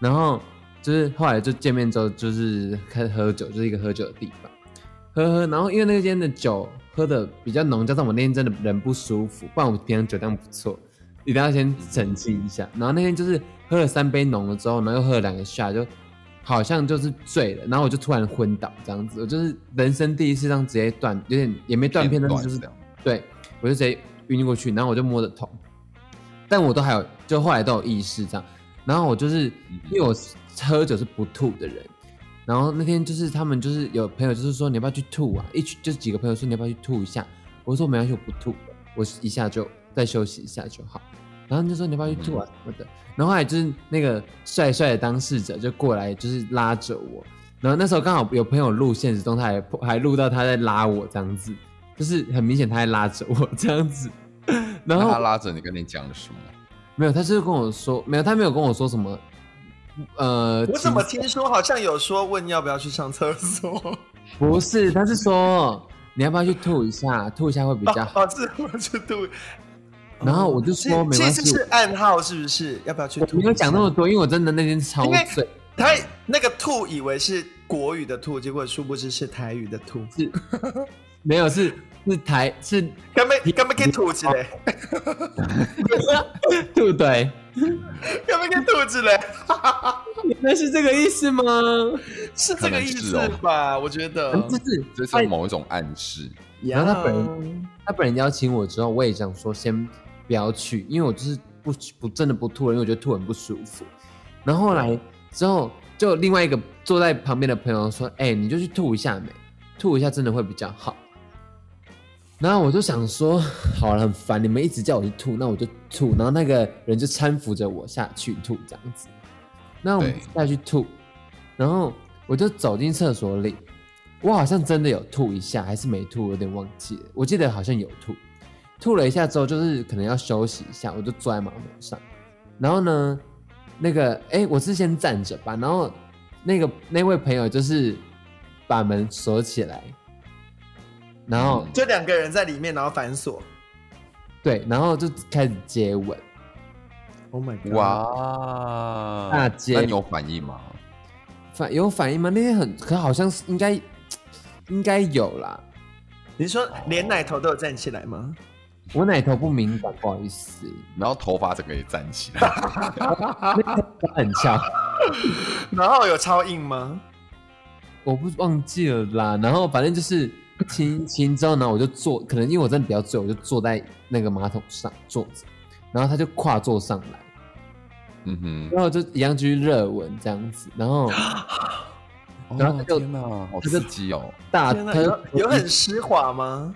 然后就是后来就见面之后，就是开始喝酒，就是一个喝酒的地方，喝喝。然后因为那间的酒喝的比较浓，加上我那天真的人不舒服，不然我平常酒量不错，一定要先澄清一下。然后那天就是喝了三杯浓了之后，然后又喝了两个下，就好像就是醉了，然后我就突然昏倒这样子，我就是人生第一次这样直接断，有点也没断片，但是就是。对我就直接晕过去，然后我就摸着头，但我都还有，就后来都有意识这样。然后我就是因为我喝酒是不吐的人，然后那天就是他们就是有朋友就是说你要不要去吐啊？一群就是几个朋友说你要不要去吐一下？我说没关系，我不吐的，我一下就再休息一下就好。然后他就说你要不要去吐啊什么的。然后后来就是那个帅帅的当事者就过来就是拉着我，然后那时候刚好有朋友录现实中，他还还录到他在拉我这样子，就是很明显他在拉着我这样子。然后他拉着你跟你讲了什么？没有，他就是跟我说，没有，他没有跟我说什么。呃，我怎么请听说好像有说问要不要去上厕所？不是，他是说你要不要去吐一下，吐一下会比较好。哦，是我去吐。然后我就说哦没关系其实是暗号，是不是？要不要去吐？我没有讲那么多，因为我真的那天超醉，他那个吐以为是国语的吐，结果殊不知是台语的吐。是没有是是台是根本根本可以吐起来，吐对，根本可以吐起来，那是这个意思吗？是这个意思吧？我觉得。这是这是某一种暗示。然后他本人他本人邀请我之后，我也想说先不要去，因为我就是不不真的不吐了，因为我觉得吐很不舒服。然后后来之后，就另外一个坐在旁边的朋友说：“哎、你就去吐一下没？吐一下真的会比较好。”然后我就想说，好了，很烦，你们一直叫我去吐，那我就吐。然后那个人就搀扶着我下去吐，这样子。那我们对下去吐，然后我就走进厕所里，我好像真的有吐一下，还是没吐，有点忘记了。我记得好像有吐，吐了一下之后，就是可能要休息一下，我就坐在马桶上。然后呢，那个哎，我是先站着吧，然后那个那位朋友就是把门锁起来，然后、嗯就两个人在里面，然后反锁。对，然后就开始接吻，Oh my god！，哇，那接那你有反应吗？反有反应吗？那天很可好像是应该应该有啦，你说连奶头都有站起来吗？我奶头不敏感，不好意思，然后头发整个也站起来，很翘，然后有超硬吗？我不忘记了啦。然后反正就是亲亲之后呢，我就坐，可能因为我真的比较醉，我就坐在那个马桶上坐着，然后他就跨坐上来，嗯哼，然后就一样继续热吻这样子，然后 然后他就哦天哪，好刺激哦！大他就有有很湿滑吗？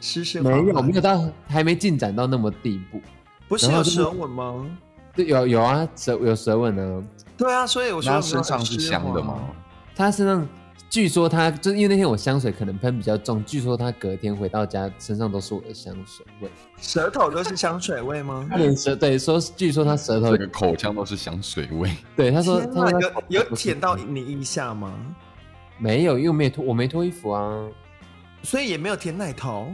湿湿滑滑没有没有到还没进展到那么地步，不是有舌吻吗？对有有啊舌有舌吻呢，对啊，所以我说那他身上是香的吗？？他身上据说他就是因为那天我香水可能喷比较重，据说他隔天回到家身上都是我的香水味。舌头都是香水味吗？他连舌对说，据说他舌头整个口腔都是香水味，对他说他有有舔到你腋下吗？没有，因为我没脱我没脱衣服啊，所以也没有舔奶头，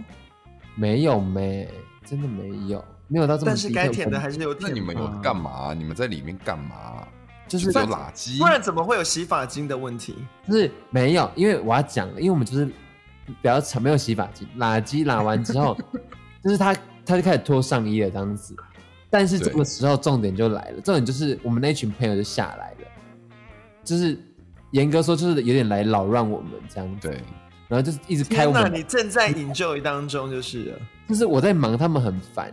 没有没真的没有没有到这么但是该舔的还是有舔。那你们有干？嘛？你们在里面干嘛？就是有垃圾不，然怎么会有洗发精的问题？就是没有，因为我要讲，因为我们就是比较常没有洗发精，垃圾拉完之后，就是他他就开始脱上衣了这样子。但是这个时候重点就来了，重点就是我们那群朋友就下来了，就是严格说就是有点来扰乱我们这样子，对，然后就是一直开我天哪，们，你正在 enjoy 当中就是了。就是我在忙，他们很烦，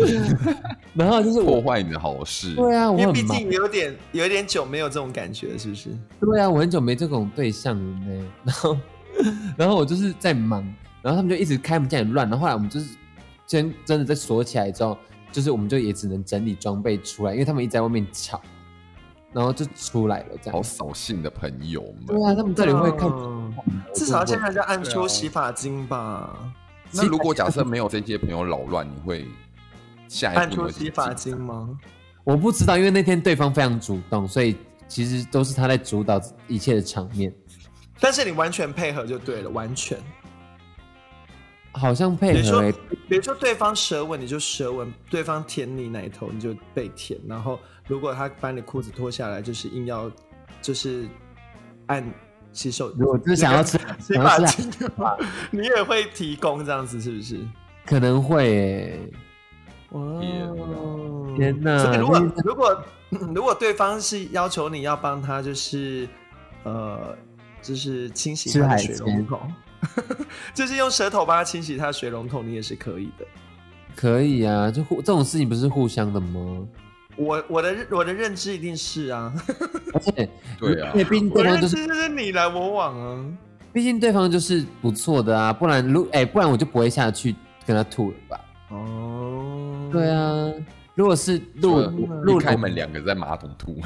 然后就是我，破坏你的好事。对啊，我因为毕，竟有点有点久没有这种感觉，是不是？对啊，我很久没这种对象了呢。然后，然后我就是在忙，然后他们就一直开门进来乱。然后后来我们就是先真的在锁起来之后，就是我们就也只能整理装备出来，因为他们一直在外面吵，然后就出来了这好样。扫兴的朋友们。对啊，他们这里会看？嗯至少要先让人家按对啊出洗发精吧，那如果假设没有这些朋友扰乱，你会下一按出步会洗发精吗？我不知道，因为那天对方非常主动，所以其实都是他在主导一切的场面，但是你完全配合就对了，完全。好像配比如说合欸、比如说对方舌吻你就舌吻，对方舔你奶头你就被舔，然后如果他把你裤子脱下来，就是硬要就是按洗手，如果就是想要吃，洗想要吃海发精的话，你也会提供这样子是不是？可能会、欸。哇天哪所以如果如果 如果对方是要求你要帮他，就是呃，就是清洗他的吃海水龙头，就是用舌头帮他清洗他的水龙头，你也是可以的。可以啊，就互这种事情不是互相的吗？我我的认我的认知一定是啊，而且对啊因为毕竟我的认对方就是，就是你来我往啊。毕竟对方就是不错的啊，不然如哎、不然我就不会下去跟他吐了吧？哦，对，啊，如果是路路一开门，两个在马桶吐，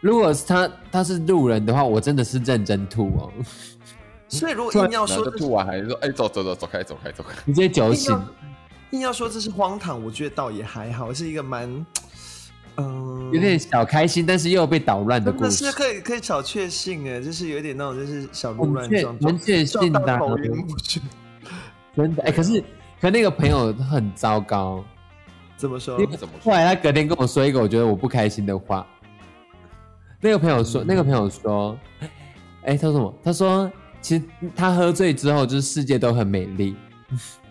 如果是他他是路人的话，我真的是认真吐哦，所以如果硬要说吐完还是说，哎，走走走，走开走开走开。直接酒醒。硬要硬要说这是荒唐，我觉得倒也还好，是一个蛮嗯，有点小开心，但是又被捣乱的故事是，可以可以小确幸哎，就是有点那种就是小鹿乱撞，很确信的啊撞到头晕目眩。真的哎、可是可那个朋友很糟糕，怎么说因？为怎么说后来他隔天跟我说一个我觉得我不开心的话。那个朋友说，那个朋友说，哎、他说什么？他说，其实他喝醉之后，就是世界都很美丽，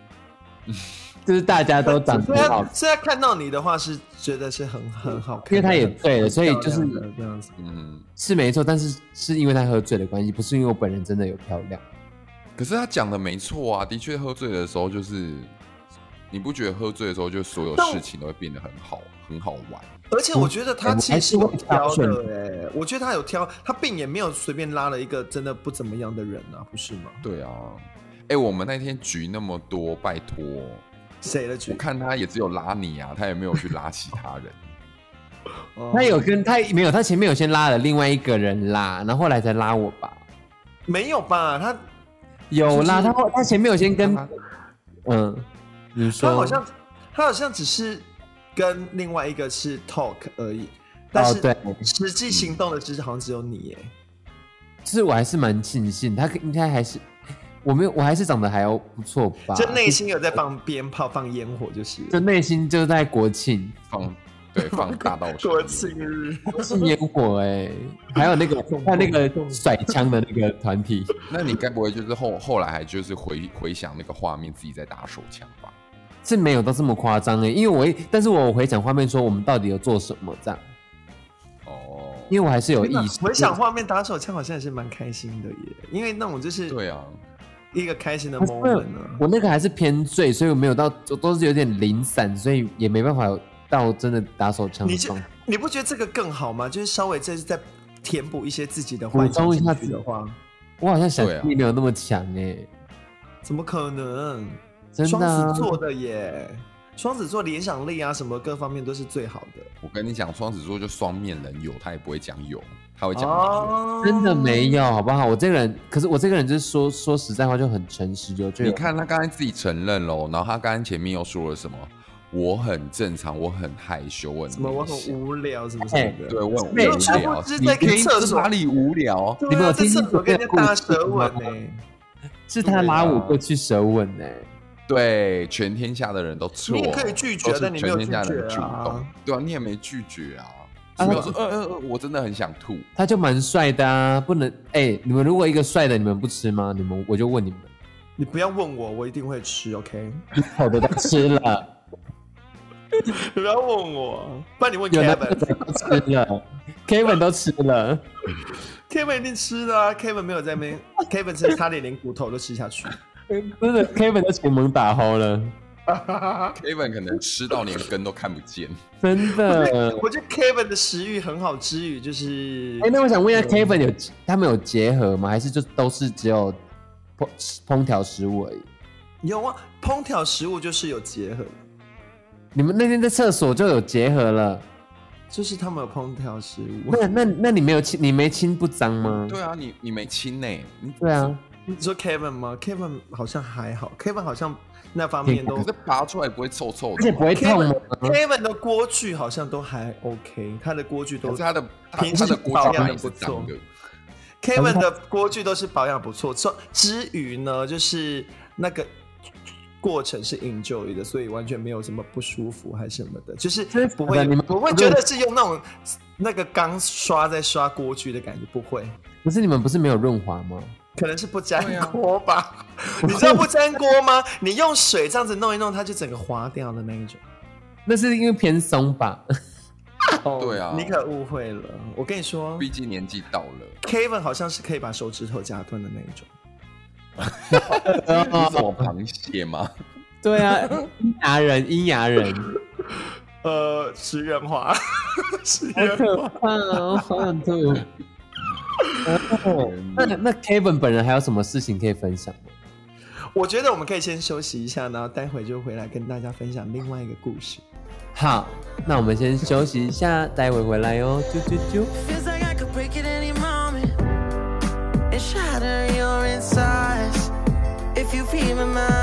就是大家都长所以得好现在看到你的话是觉得是很很好看，因为他也醉了，所以就是这样子。嗯，是没错，但是是因为他喝醉的关系，不是因为我本人真的有漂亮。可是他讲的没错啊，的确喝醉的时候就是，你不觉得喝醉的时候就所有事情都会变得很好很好玩？而且我觉得他其实挑的哎，我觉得他有挑，他并也没有随便拉了一个真的不怎么样的人啊，不是吗？对啊，哎，我们那天局那么多，拜托，谁的局？我看他也只有拉你啊，他也没有去拉其他人。哦他有跟他没有，他前面有先拉了另外一个人啦，然后后来才拉我吧？没有吧？他有啦，他后他前面有先跟他嗯，你说他好像他好像只是跟另外一个是 talk 而已，但是哦对，实际行动的其实好像只有你耶。就是我还是蛮庆幸他应该还是我没有，我还是长得还不错吧？就内心有在放鞭炮、放烟火，就是就内心就在国庆放对放大到国庆日。是烟火哎、还有那个 还有那个甩枪的那个团体，那你该不会就是后后来还就是回回想那个画面，自己在打手枪吧？是没有到这么夸张哎，因为我一但是我回想画面说我们到底有做什么这样，哦，因为我还是有意识。回想画面打手枪好像也是蛮开心的耶，因为那种就是对啊，一个开心的 moment 啊。我那个还是偏醉，所以我没有到，都都是有点零散，所以也没办法到真的打手枪的你。你不觉得这个更好吗？就是稍微这是在填补一些自己的幻补想进去的话，我好像想象力没有那么强哎、怎么可能？真的双啊子座的耶，双子座联想力啊什么各方面都是最好的。我跟你讲，双子座就双面人有，他也不会讲有，他会讲没有。哦真的没有，好不好？我这个人，可是我这个人就是说说实在话就很诚实，有就有你看他刚才自己承认喽，然后他刚才前面又说了什么？我很正常，我很害羞，我很什么我很无聊什么什么的。对我很无对聊你可以厕所哪里无聊？你们有听在厕所跟人家大舌吻过呢、是他拉我过去舌吻呢、对，全天下的人都错。你也可以拒绝但你没有全天下的人主拒绝啊动，对啊，你也没拒绝啊。啊没有说，呃呃呃，我真的很想吐。他就蛮帅的啊，不能哎、你们如果一个帅的，你们不吃吗？你们我就问你们，你不要问我，我一定会吃，OK？好的都吃了，你不要问我，不然你问有的 Kevin。都吃了，Kevin 都吃了，Kevin 一定吃了啊，Kevin 没有在那边，Kevin 是差点连骨头都吃下去。真的 Kevin 的前门打齁了，Kevin 可能吃到连根都看不见。真的。我觉得 Kevin 的食欲很好之余，就是哎、那我想问一下，Kevin 有他们有结合吗？还是就都是只有烹烹调食物而已？有啊，烹调食物就是有结合，你们那天在厕所就有结合了，就是他们有烹调食物。那那那你没有亲，你没亲不脏吗？对啊，你你没亲呢？你对啊，你说 Kevin 吗？Kevin 好像还好，Kevin 好像那方面都可是拔出来不会臭臭的吗，而且不会痛吗？Kevin 的锅具好像都还 OK，他的锅具都可是他的平时他的锅保养具也是得不错。Kevin 的锅具都是保养不错。之之余呢，就是那个过程是 enjoy 的，所以完全没有什么不舒服还是什么的，就是不会你们不会觉得是用那种那个钢刷在刷锅具的感觉，不会。可是你们不是没有润滑吗？可能是不粘锅吧？你知道不粘锅吗？你用水这样子弄一弄，它就整个滑掉的那一种。那是因为偏松吧？哦 对啊你可误会了。我跟你说毕竟年纪到了，，Kevin 好像是可以把手指头夹断的那一种。你是什么螃蟹吗？对啊，阴牙人，阴牙人，呃，食人花，食好人花。可怕哦，好想吐。哦那那 Kevin 本人还有什么事情可以分享吗？我觉得我们可以先休息一下，然后待会就回来跟大家分享另外一个故事。好，那我们先休息一下，待会回来哦，啾啾啾。Feels like I could break it any moment and shatter your insides. If you feel my mind,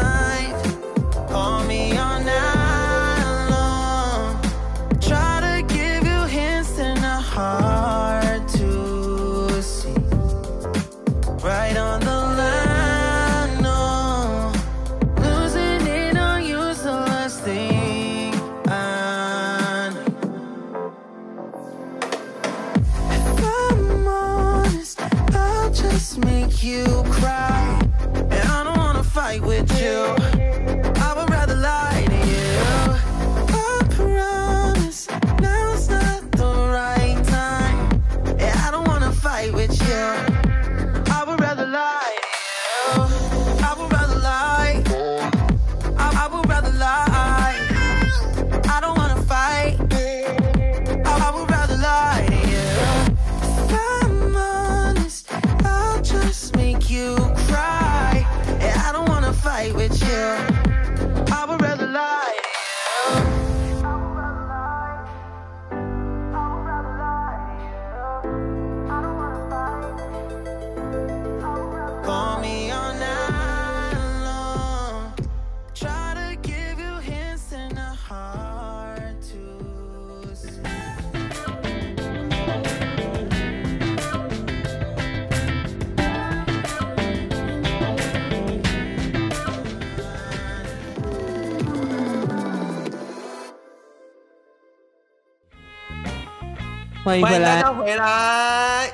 欢迎回来欢迎大家，回来。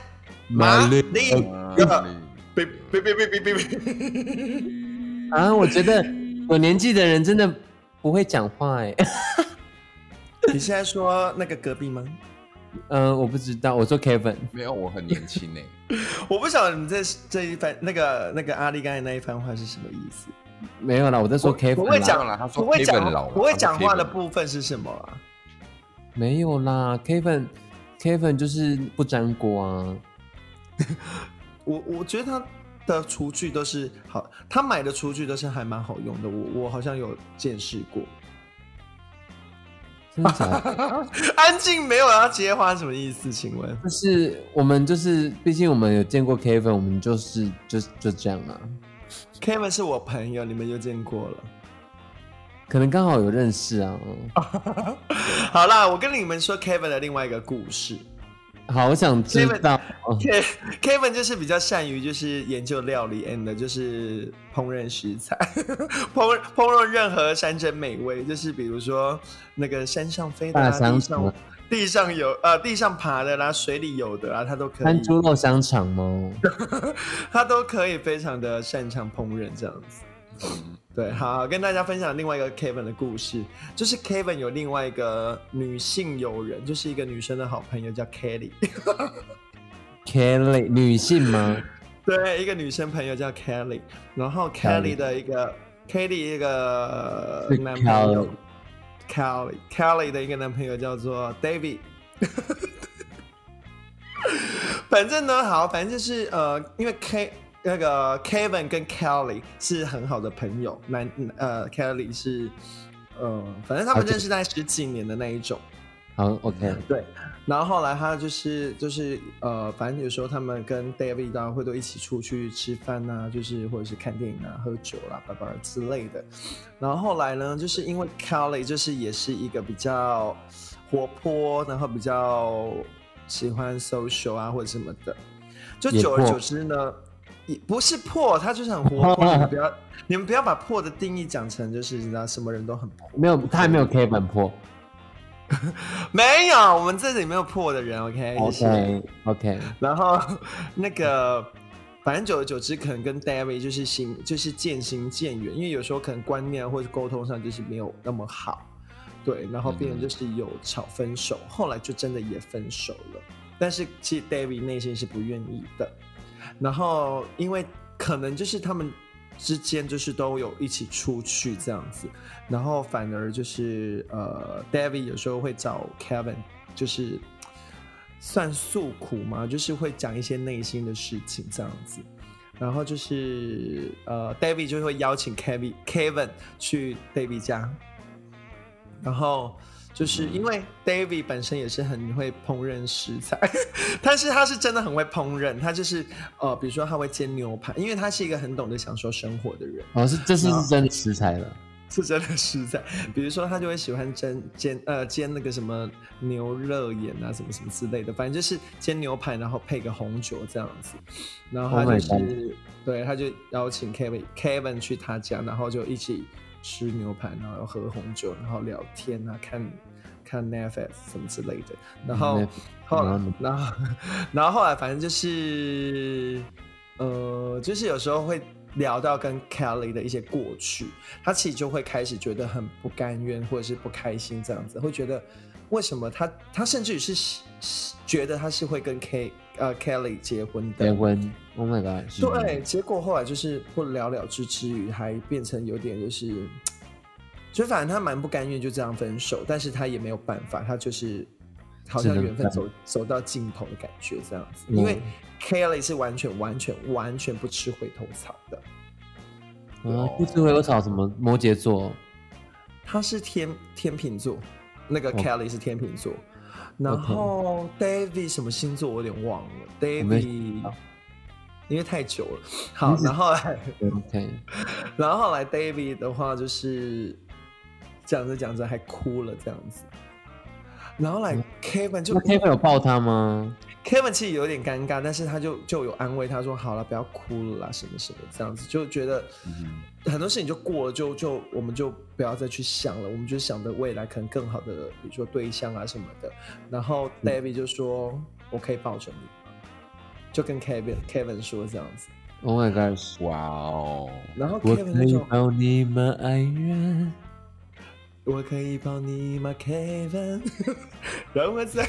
玛丽别别别别别别别！啊！我觉得有年纪的人真的不会讲话哎。你现在说那个隔壁吗？嗯，我不知道，我说 Kevin，没有，我很年轻欸呢。我不晓得你这这一番那个那个阿丽刚才那一番话是什么意思？没有啦，我在说 Kevin，不会讲啦他说不会 Kevin 讲老了不会讲话的 Kevin 部分是什么啊？没有啦，Kevin，Kevin 就是不粘锅啊。我我觉得他的厨具都是好，他买的厨具都是还蛮好用的。我我好像有见识过。真的假的？安静没有要接话什么意思？请问？就是我们就是，毕竟我们有见过 Kevin，我们就是就就这样啊。Kevin 是我朋友，你们又见过了。可能刚好有认识啊。好啦，我跟你们说 Kevin 的另外一个故事。好，我想知道。Kevin 就是比较善于就是研究料理 and 就是烹饪食材，烹烹饪任何山珍美味，就是比如说那个山上飞的、地上地上有呃地上爬的啦，水里有的啦，他都可以，摊猪肉香肠吗？他都可以非常的擅长烹饪这样子。嗯对，好，跟大家分享另外一个 Kevin 的故事，就是 Kevin 有另外一个女性友人，就是一个女生的好朋友叫 Kelly，Kelly 女性吗？对，一个女生朋友叫 Kelly，然后 Kelly Kelly 的一个 Kelly 一个男朋友 Kelly Kelly 的一个男朋友叫做 David。反正呢，好，反正就是呃，因为 K 那个 Kevin 跟 Kelly 是很好的朋友，男呃 Kelly 是呃，反正他们好认识大概十几年的那一种。好，OK，对，然后后来他就是就是呃，反正有时候他们跟 David 啊会都一起出去吃饭啊、就是或者是看电影啊、喝酒啦、叭叭之类的。然后后来呢，就是因为 Kelly 就是也是一个比较活泼，然后比较喜欢 social 啊或者什么的，就久而久之呢。也不是破，他就是很活泼。你们不要，你们不要把破的定义讲成就是你知道什么人都很破。没有，他还没有 Kevin 破。没有，我们这里没有破的人，OK？谢谢 OK，OK，然后 那个，反正久而久之，可能跟 David 就是心就是渐行渐远，因为有时候可能观念或者沟通上就是没有那么好，对，然后变成就是有吵分手，后来就真的也分手了。但是其实 David 内心是不愿意的，然后因为可能就是他们之间就是都有一起出去这样子，然后反而就是呃，David 有时候会找 Kevin，就是算诉苦嘛，就是会讲一些内心的事情这样子。然后就是呃，David 就会邀请 Kevin Kevin 去 David 家，然后就是因为 David 本身也是很会烹饪食材，但是他是真的很会烹饪，他就是呃，比如说他会煎牛排，因为他是一个很懂得享受生活的人，哦，是这次是真的食材了。是真的食材。比如说他就会喜欢煎煎呃煎那个什么牛肉眼啊，什么什么之类的，反正就是煎牛排，然后配个红酒这样子。然后他 Oh 就是、对，他就邀请 Kevin Kevin 去他家，然后就一起吃牛排，然后喝红酒，然后聊天啊，看看 Netflix 什么之类的。然后后来然后，然后然后后来反正就是呃，就是有时候会聊到跟 Kelly 的一些过去，他其实就会开始觉得很不甘愿或者是不开心这样子，会觉得为什么他他甚至于是觉得他是会跟 K 呃 Kelly 结婚的，结婚，Oh my god，对，结果后来就是不了了之之余，还变成有点就是，就反正他蛮不甘愿就这样分手，但是他也没有办法，他就是好像缘分走走到尽头的感觉这样子，嗯因为 Kelly 是完全完全完全不吃回头草的，啊，不吃回头草什么？摩羯座，他是天天秤座，那个哦。Kelly 是天秤座，然后 David 什么星座我有点忘了，David 因为太久了，好，然后来。OK，然后后来 David 的话就是讲着讲着还哭了这样子，然后来 Kevin 就 Kevin 有抱他吗？Kevin 其实有点尴尬，但是他就就有安慰他说：“好了，不要哭了啦，什么什么这样子，就觉得嗯很多事情就过了，就就我们就不要再去想了，我们就想着未来可能更好的，比如说对象啊什么的。”然后 David 就说：“我可以抱着你？”就跟 Kevin Kevin 说这样子，Oh my gosh！哇哦，然后我 Kevin 可以就说抱你吗，爱人？我可以抱你吗，Kevin？让我在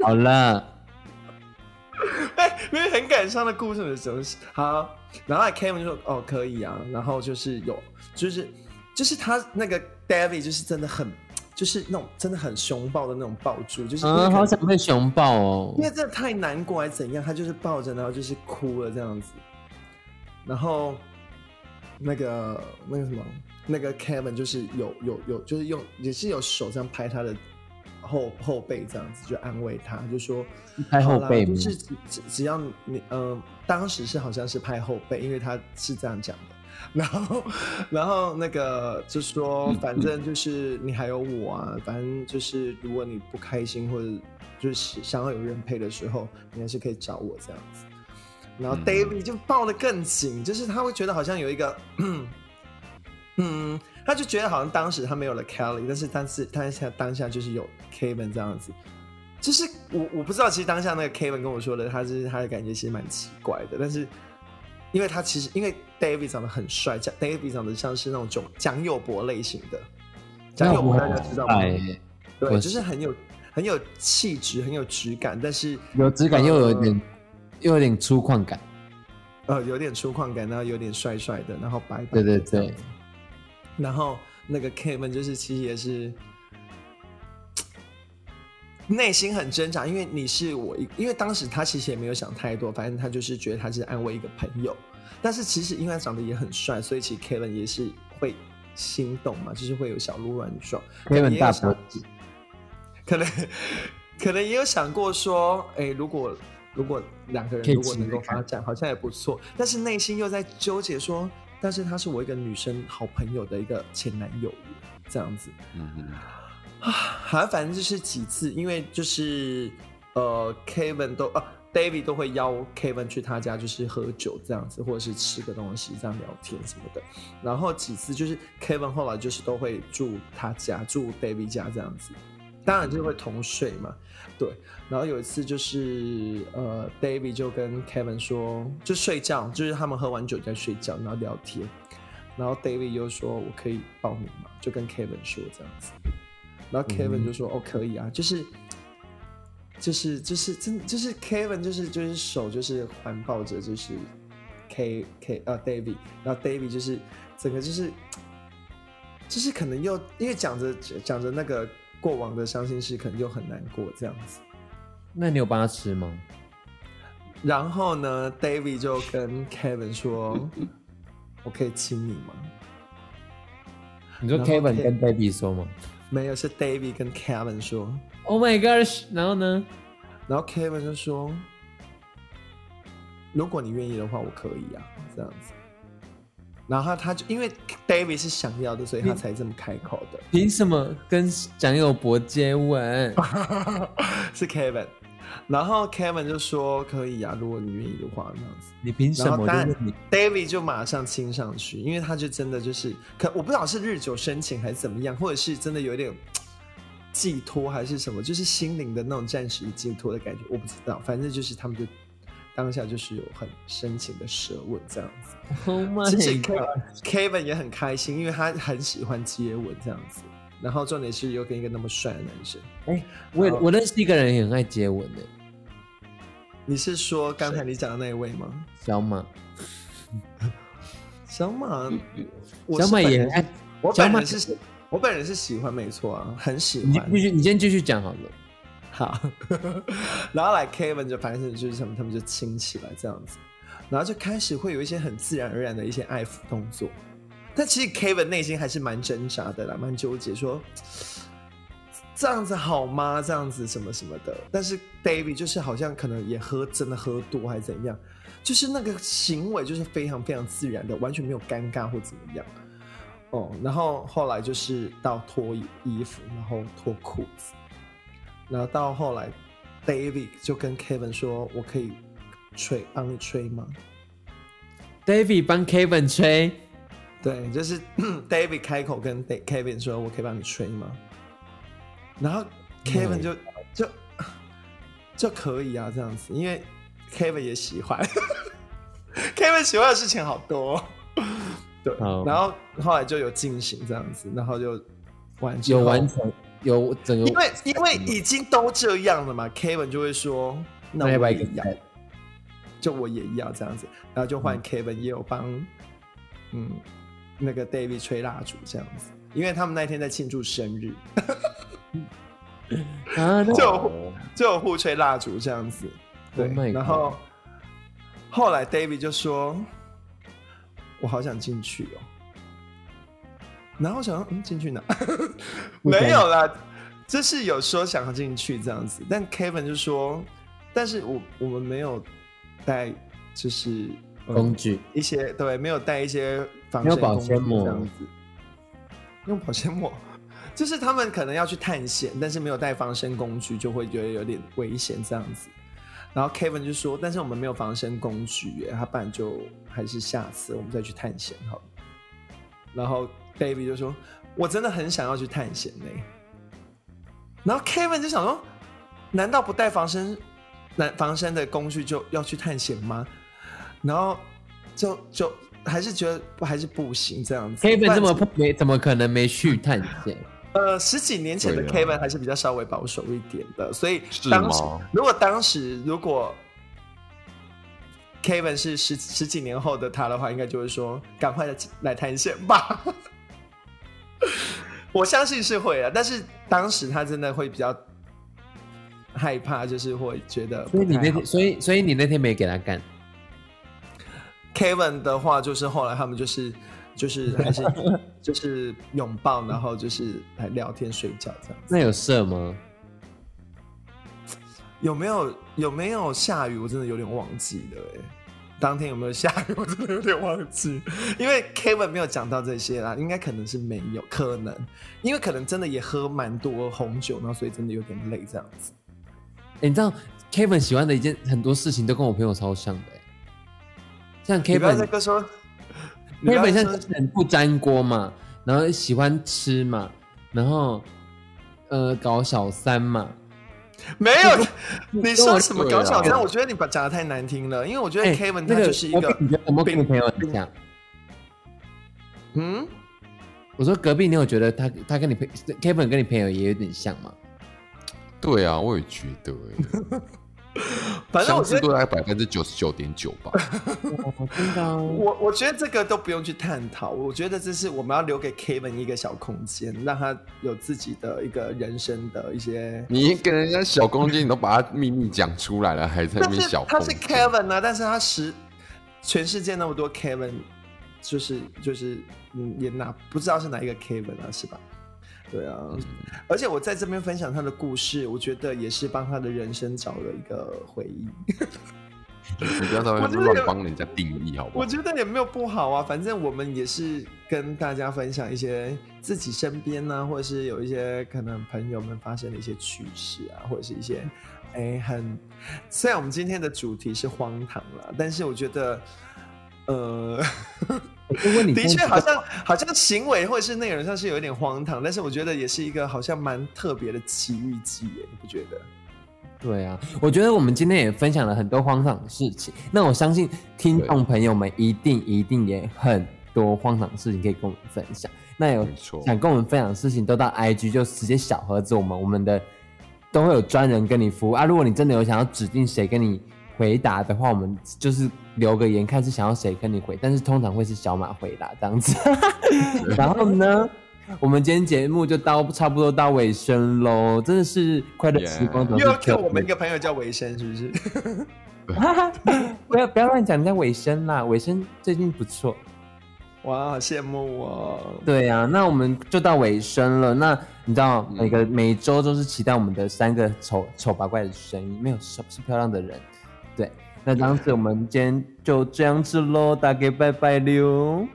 好了，哎，因为很感伤的故事的时候是好，然后 Kevin 就说哦可以啊，然后就是有就是就是他那个 David 就是真的很就是那种真的很熊抱的那种抱住，就是好想被熊抱哦因！为真的太难过还是怎样，他就是抱着，然后就是哭了这样子，然后那个那个什么，那个 Kevin 就是有有有，就是用也是有手这样拍他的后后背这样子，就安慰他，就说拍后背就是只只只要你呃，当时是好像是拍后背，因为他是这样讲的。然后，然后那个就说，反正就是你还有我啊，反正就是如果你不开心或者就是想要有人陪的时候，你还是可以找我这样子。然后嗯 David 就抱得更紧，就是他会觉得好像有一个，嗯，他就觉得好像当时他没有了 Kelly，但是但是当下当下就是有 Kevin 这样子。就是我我不知道，其实当下那个 Kevin 跟我说的，他是他的感觉其实蛮奇怪的，但是因为他其实因为 David 长得很帅讲，David 长得像是那种蒋蒋友柏类型的，蒋友柏大家知道吗？哎，对，就是很有很有气质，很有质感，但是有质感又有点又有点粗犷感。呃有点粗犷感，然后有点帅帅的，然后白白对对对然后那个 Kevin 就是其实也是 内心很挣扎，因为你是我一，因为当时他其实也没有想太多，反正他就是觉得他是安慰一个朋友，但是其实因为他长得也很帅，所以其实 Kevin 也是会心动嘛，就是会有小鹿乱撞。Kevin 大也有想脖子，可能 可能也有想过说，哎、如果如果两个人如果能够发展，好像也不错。但是内心又在纠结说，但是他是我一个女生好朋友的一个前男友，这样子嗯嗯，啊，好像反正就是几次，因为就是呃，Kevin 都啊，David 都会邀 Kevin 去他家，就是喝酒这样子，或者是吃个东西这样聊天什么的。然后几次就是 Kevin 后来就是都会住他家，住 David 家这样子，当然就是会同睡嘛，对。然后有一次就是呃，David 就跟 Kevin 说，就睡觉，就是他们喝完酒在睡觉，然后聊天。然后 David 又说：“我可以报名吗？”就跟 Kevin 说这样子。然后 Kevin 就说：“哦，可以啊，就是，就是，就是真，就是 Kevin 就是就是手就是环抱着就是 K K 啊 David，然后 David 就是整个就是，就是可能又因为讲着讲着那个过往的伤心事，可能就很难过这样子。那你有帮他吃吗？然后呢，David 就跟 Kevin 说：“我可以亲你吗你说 Kevin 跟 David 说吗？？”没有，是 David 跟 Kevin 说。？Oh my gosh！然后呢？然后 Kevin 就说：“如果你愿意的话，我可以啊，这样子。”然后他他就因为 David 是想要的，所以他才这么开口的。凭什么跟蒋友柏接吻？是 Kevin，然后 Kevin 就说：“可以啊，如果你愿意的话，那样子。你凭”什么？我然后当然就问你，David 就马上亲上去，因为他就真的就是，可我不知道是日久生情还是怎么样，或者是真的有点寄托还是什么，就是心灵的那种暂时寄托的感觉，我不知道。反正就是他们就当下就是有很深情的舌吻这样子。Oh 实 god！Kevin Kevin 也很开心，因为他很喜欢接吻这样子。然后重点是又跟一个那么帅的男生，哎，我我认识一个人也很爱接吻的，你是说刚才你讲的那一位吗？小马，小马，小马也很爱。我本人是喜，我本人是喜欢，没错啊，很喜欢。你继续，你先继续讲好了。好，然后来 Kevin 就反正就是什么他们就亲起来这样子，然后就开始会有一些很自然而然的一些爱抚动作，但其实 Kevin 内心还是蛮挣扎的啦，蛮纠结说这样子好吗？这样子什么什么的。但是 David 就是好像可能也喝真的喝多还是怎样，就是那个行为就是非常非常自然的，完全没有尴尬或怎么样。哦，然后后来就是到脱衣服，然后脱裤子，然后到后来 David 就跟 Kevin 说：“我可以吹，帮你吹吗 David 帮 Kevin 吹，？”对，就是 David 开口跟 Kevin 说：“我可以帮你吹吗？”然后 Kevin 就就就可以啊，这样子，因为 Kevin 也喜欢，Kevin 喜欢的事情好多。对好，然后后来就有进行这样子，然后就完之后有完成，有整个因为因为已经都这样了嘛，Kevin 就会说，那那要不要一个我也要，就我也要这样子，然后就换 Kevin 也有帮，嗯，那个 David 吹蜡烛这样子，因为他们那天在庆祝生日，就就互吹蜡烛这样子，对 Oh 然后后来 David 就说，我好想进去哦，然后我想说，嗯，进去哪？没有啦，就是有说想要进去这样子，但 Kevin 就说，但是我我们没有带，就是、呃工具一些对，没有带一些防身工具保鲜膜这样子，用保鲜膜，就是他们可能要去探险，但是没有带防身工具，就会觉得有点危险这样子。然后 Kevin 就说：“但是我们没有防身工具耶，他不然就还是下次我们再去探险好了。”然后 Baby 就说：“我真的很想要去探险呢。”然后 Kevin 就想说：“难道不带防身、难防身的工具就要去探险吗？”然后就就还是觉得不还是不行这样子。Kevin 这么没怎么可能没去探险？呃，十几年前的 Kevin 还是比较稍微保守一点的，所以当时如果当时如果 Kevin 是十十几年后的他的话，应该就会说赶快来来探险吧。我相信是会啊，但是当时他真的会比较害怕，就是会觉得所以你那天，所以所以你那天没给他干，Kevin 的话，就是后来他们就是就是还是 就是拥抱，然后就是来聊天睡觉这样。那有射吗？有没有有没有下雨？我真的有点忘记了哎。当天有没有下雨？我真的有点忘记，因为 Kevin 没有讲到这些啦，应该可能是没有，可能因为可能真的也喝蛮多红酒，然后所以真的有点累这样子。欸你知道 Kevin 喜欢的一件很多事情都跟我朋友超像的、欸，像 Kevin 跟说，你不要 Kevin 像很不粘锅嘛，然后喜欢吃嘛，然后呃搞小三嘛，没有，你说 什么搞小三？我觉得你把讲的太难听了，因为我觉得哎 Kevin 那个他就是一个隔壁你觉得有没有跟你朋友很像？嗯，我说隔壁你有觉得他他跟你朋 Kevin 跟你朋友也有点像吗？对啊，我也觉得欸，反正我觉得相似度大概百分之九十九点九吧。我我觉得这个都不用去探讨，我觉得这是我们要留给 Kevin 一个小空间，让他有自己的一个人生的一些。你跟人家小公鸡，你都把他秘密讲出来了，还在那但边是他是。Kevin 啊，但是他十全世界那么多 Kevin，就是就是嗯，也哪不知道是哪一个 Kevin 啊，是吧？对啊，而且我在这边分享他的故事，我觉得也是帮他的人生找了一个回忆。你不要在外面乱帮人家定义，好不我好？觉得也没有不好啊，反正我们也是跟大家分享一些自己身边呢、或者是有一些可能朋友们发生的一些趣事啊，或者是一些哎很，虽然我们今天的主题是荒唐啦，但是我觉得。呃，我就问你，的确好像好像行为或者是内容上是有一点荒唐，但是我觉得也是一个好像蛮特别的奇遇记耶，你不觉得？对啊，我觉得我们今天也分享了很多荒唐的事情。那我相信听众朋友们一定一定也很多荒唐的事情可以跟我们分享。那有想跟我们分享的事情，都到 IG 就直接小盒子我们，我们的都会有专人跟你服务啊。如果你真的有想要指定谁跟你回答的话，我们就是留个言，看是想要谁跟你回，但是通常会是小马回答这样子。然后呢？我们今天节目就到差不多到尾声喽，真的是快乐时光总是又要特 Q 我们一个朋友叫尾声，是不是？不要不要乱讲人家尾声啦，尾声最近不错。哇，好羡慕哦！对呀、那我们就到尾声了。那你知道，每个每周都是期待我们的三个丑丑八怪的声音，没有是是漂亮的人。对，那这样子我们今天就这样子喽，大家拜拜喽，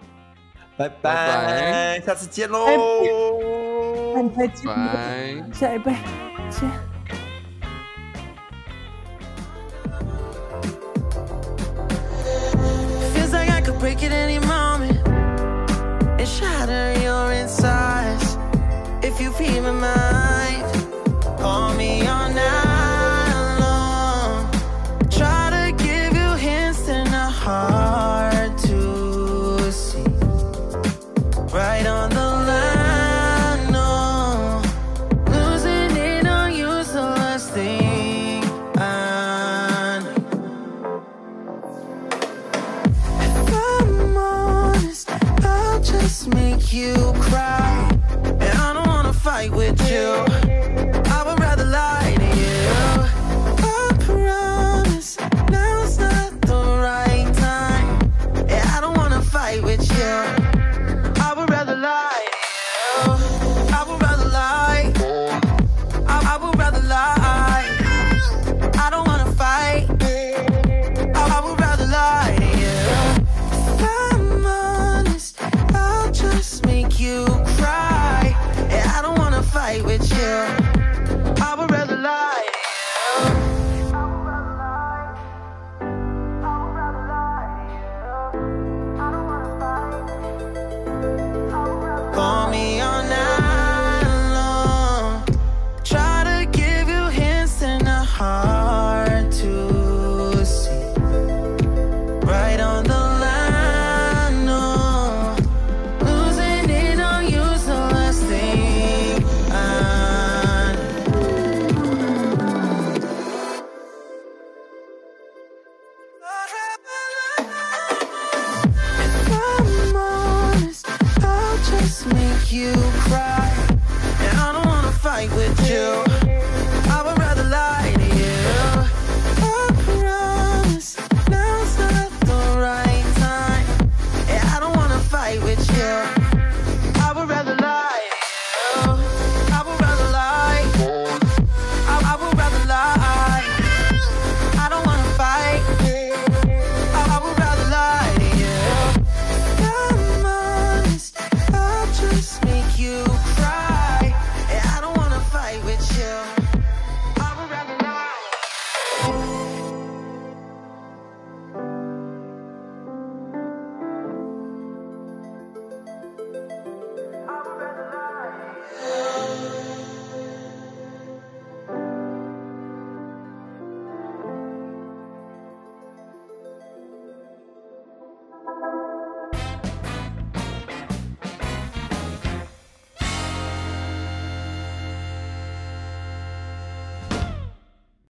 拜拜，下次见喽，拜拜，下一拜，见。Break it anymore it's shatter your in size if you feel mind.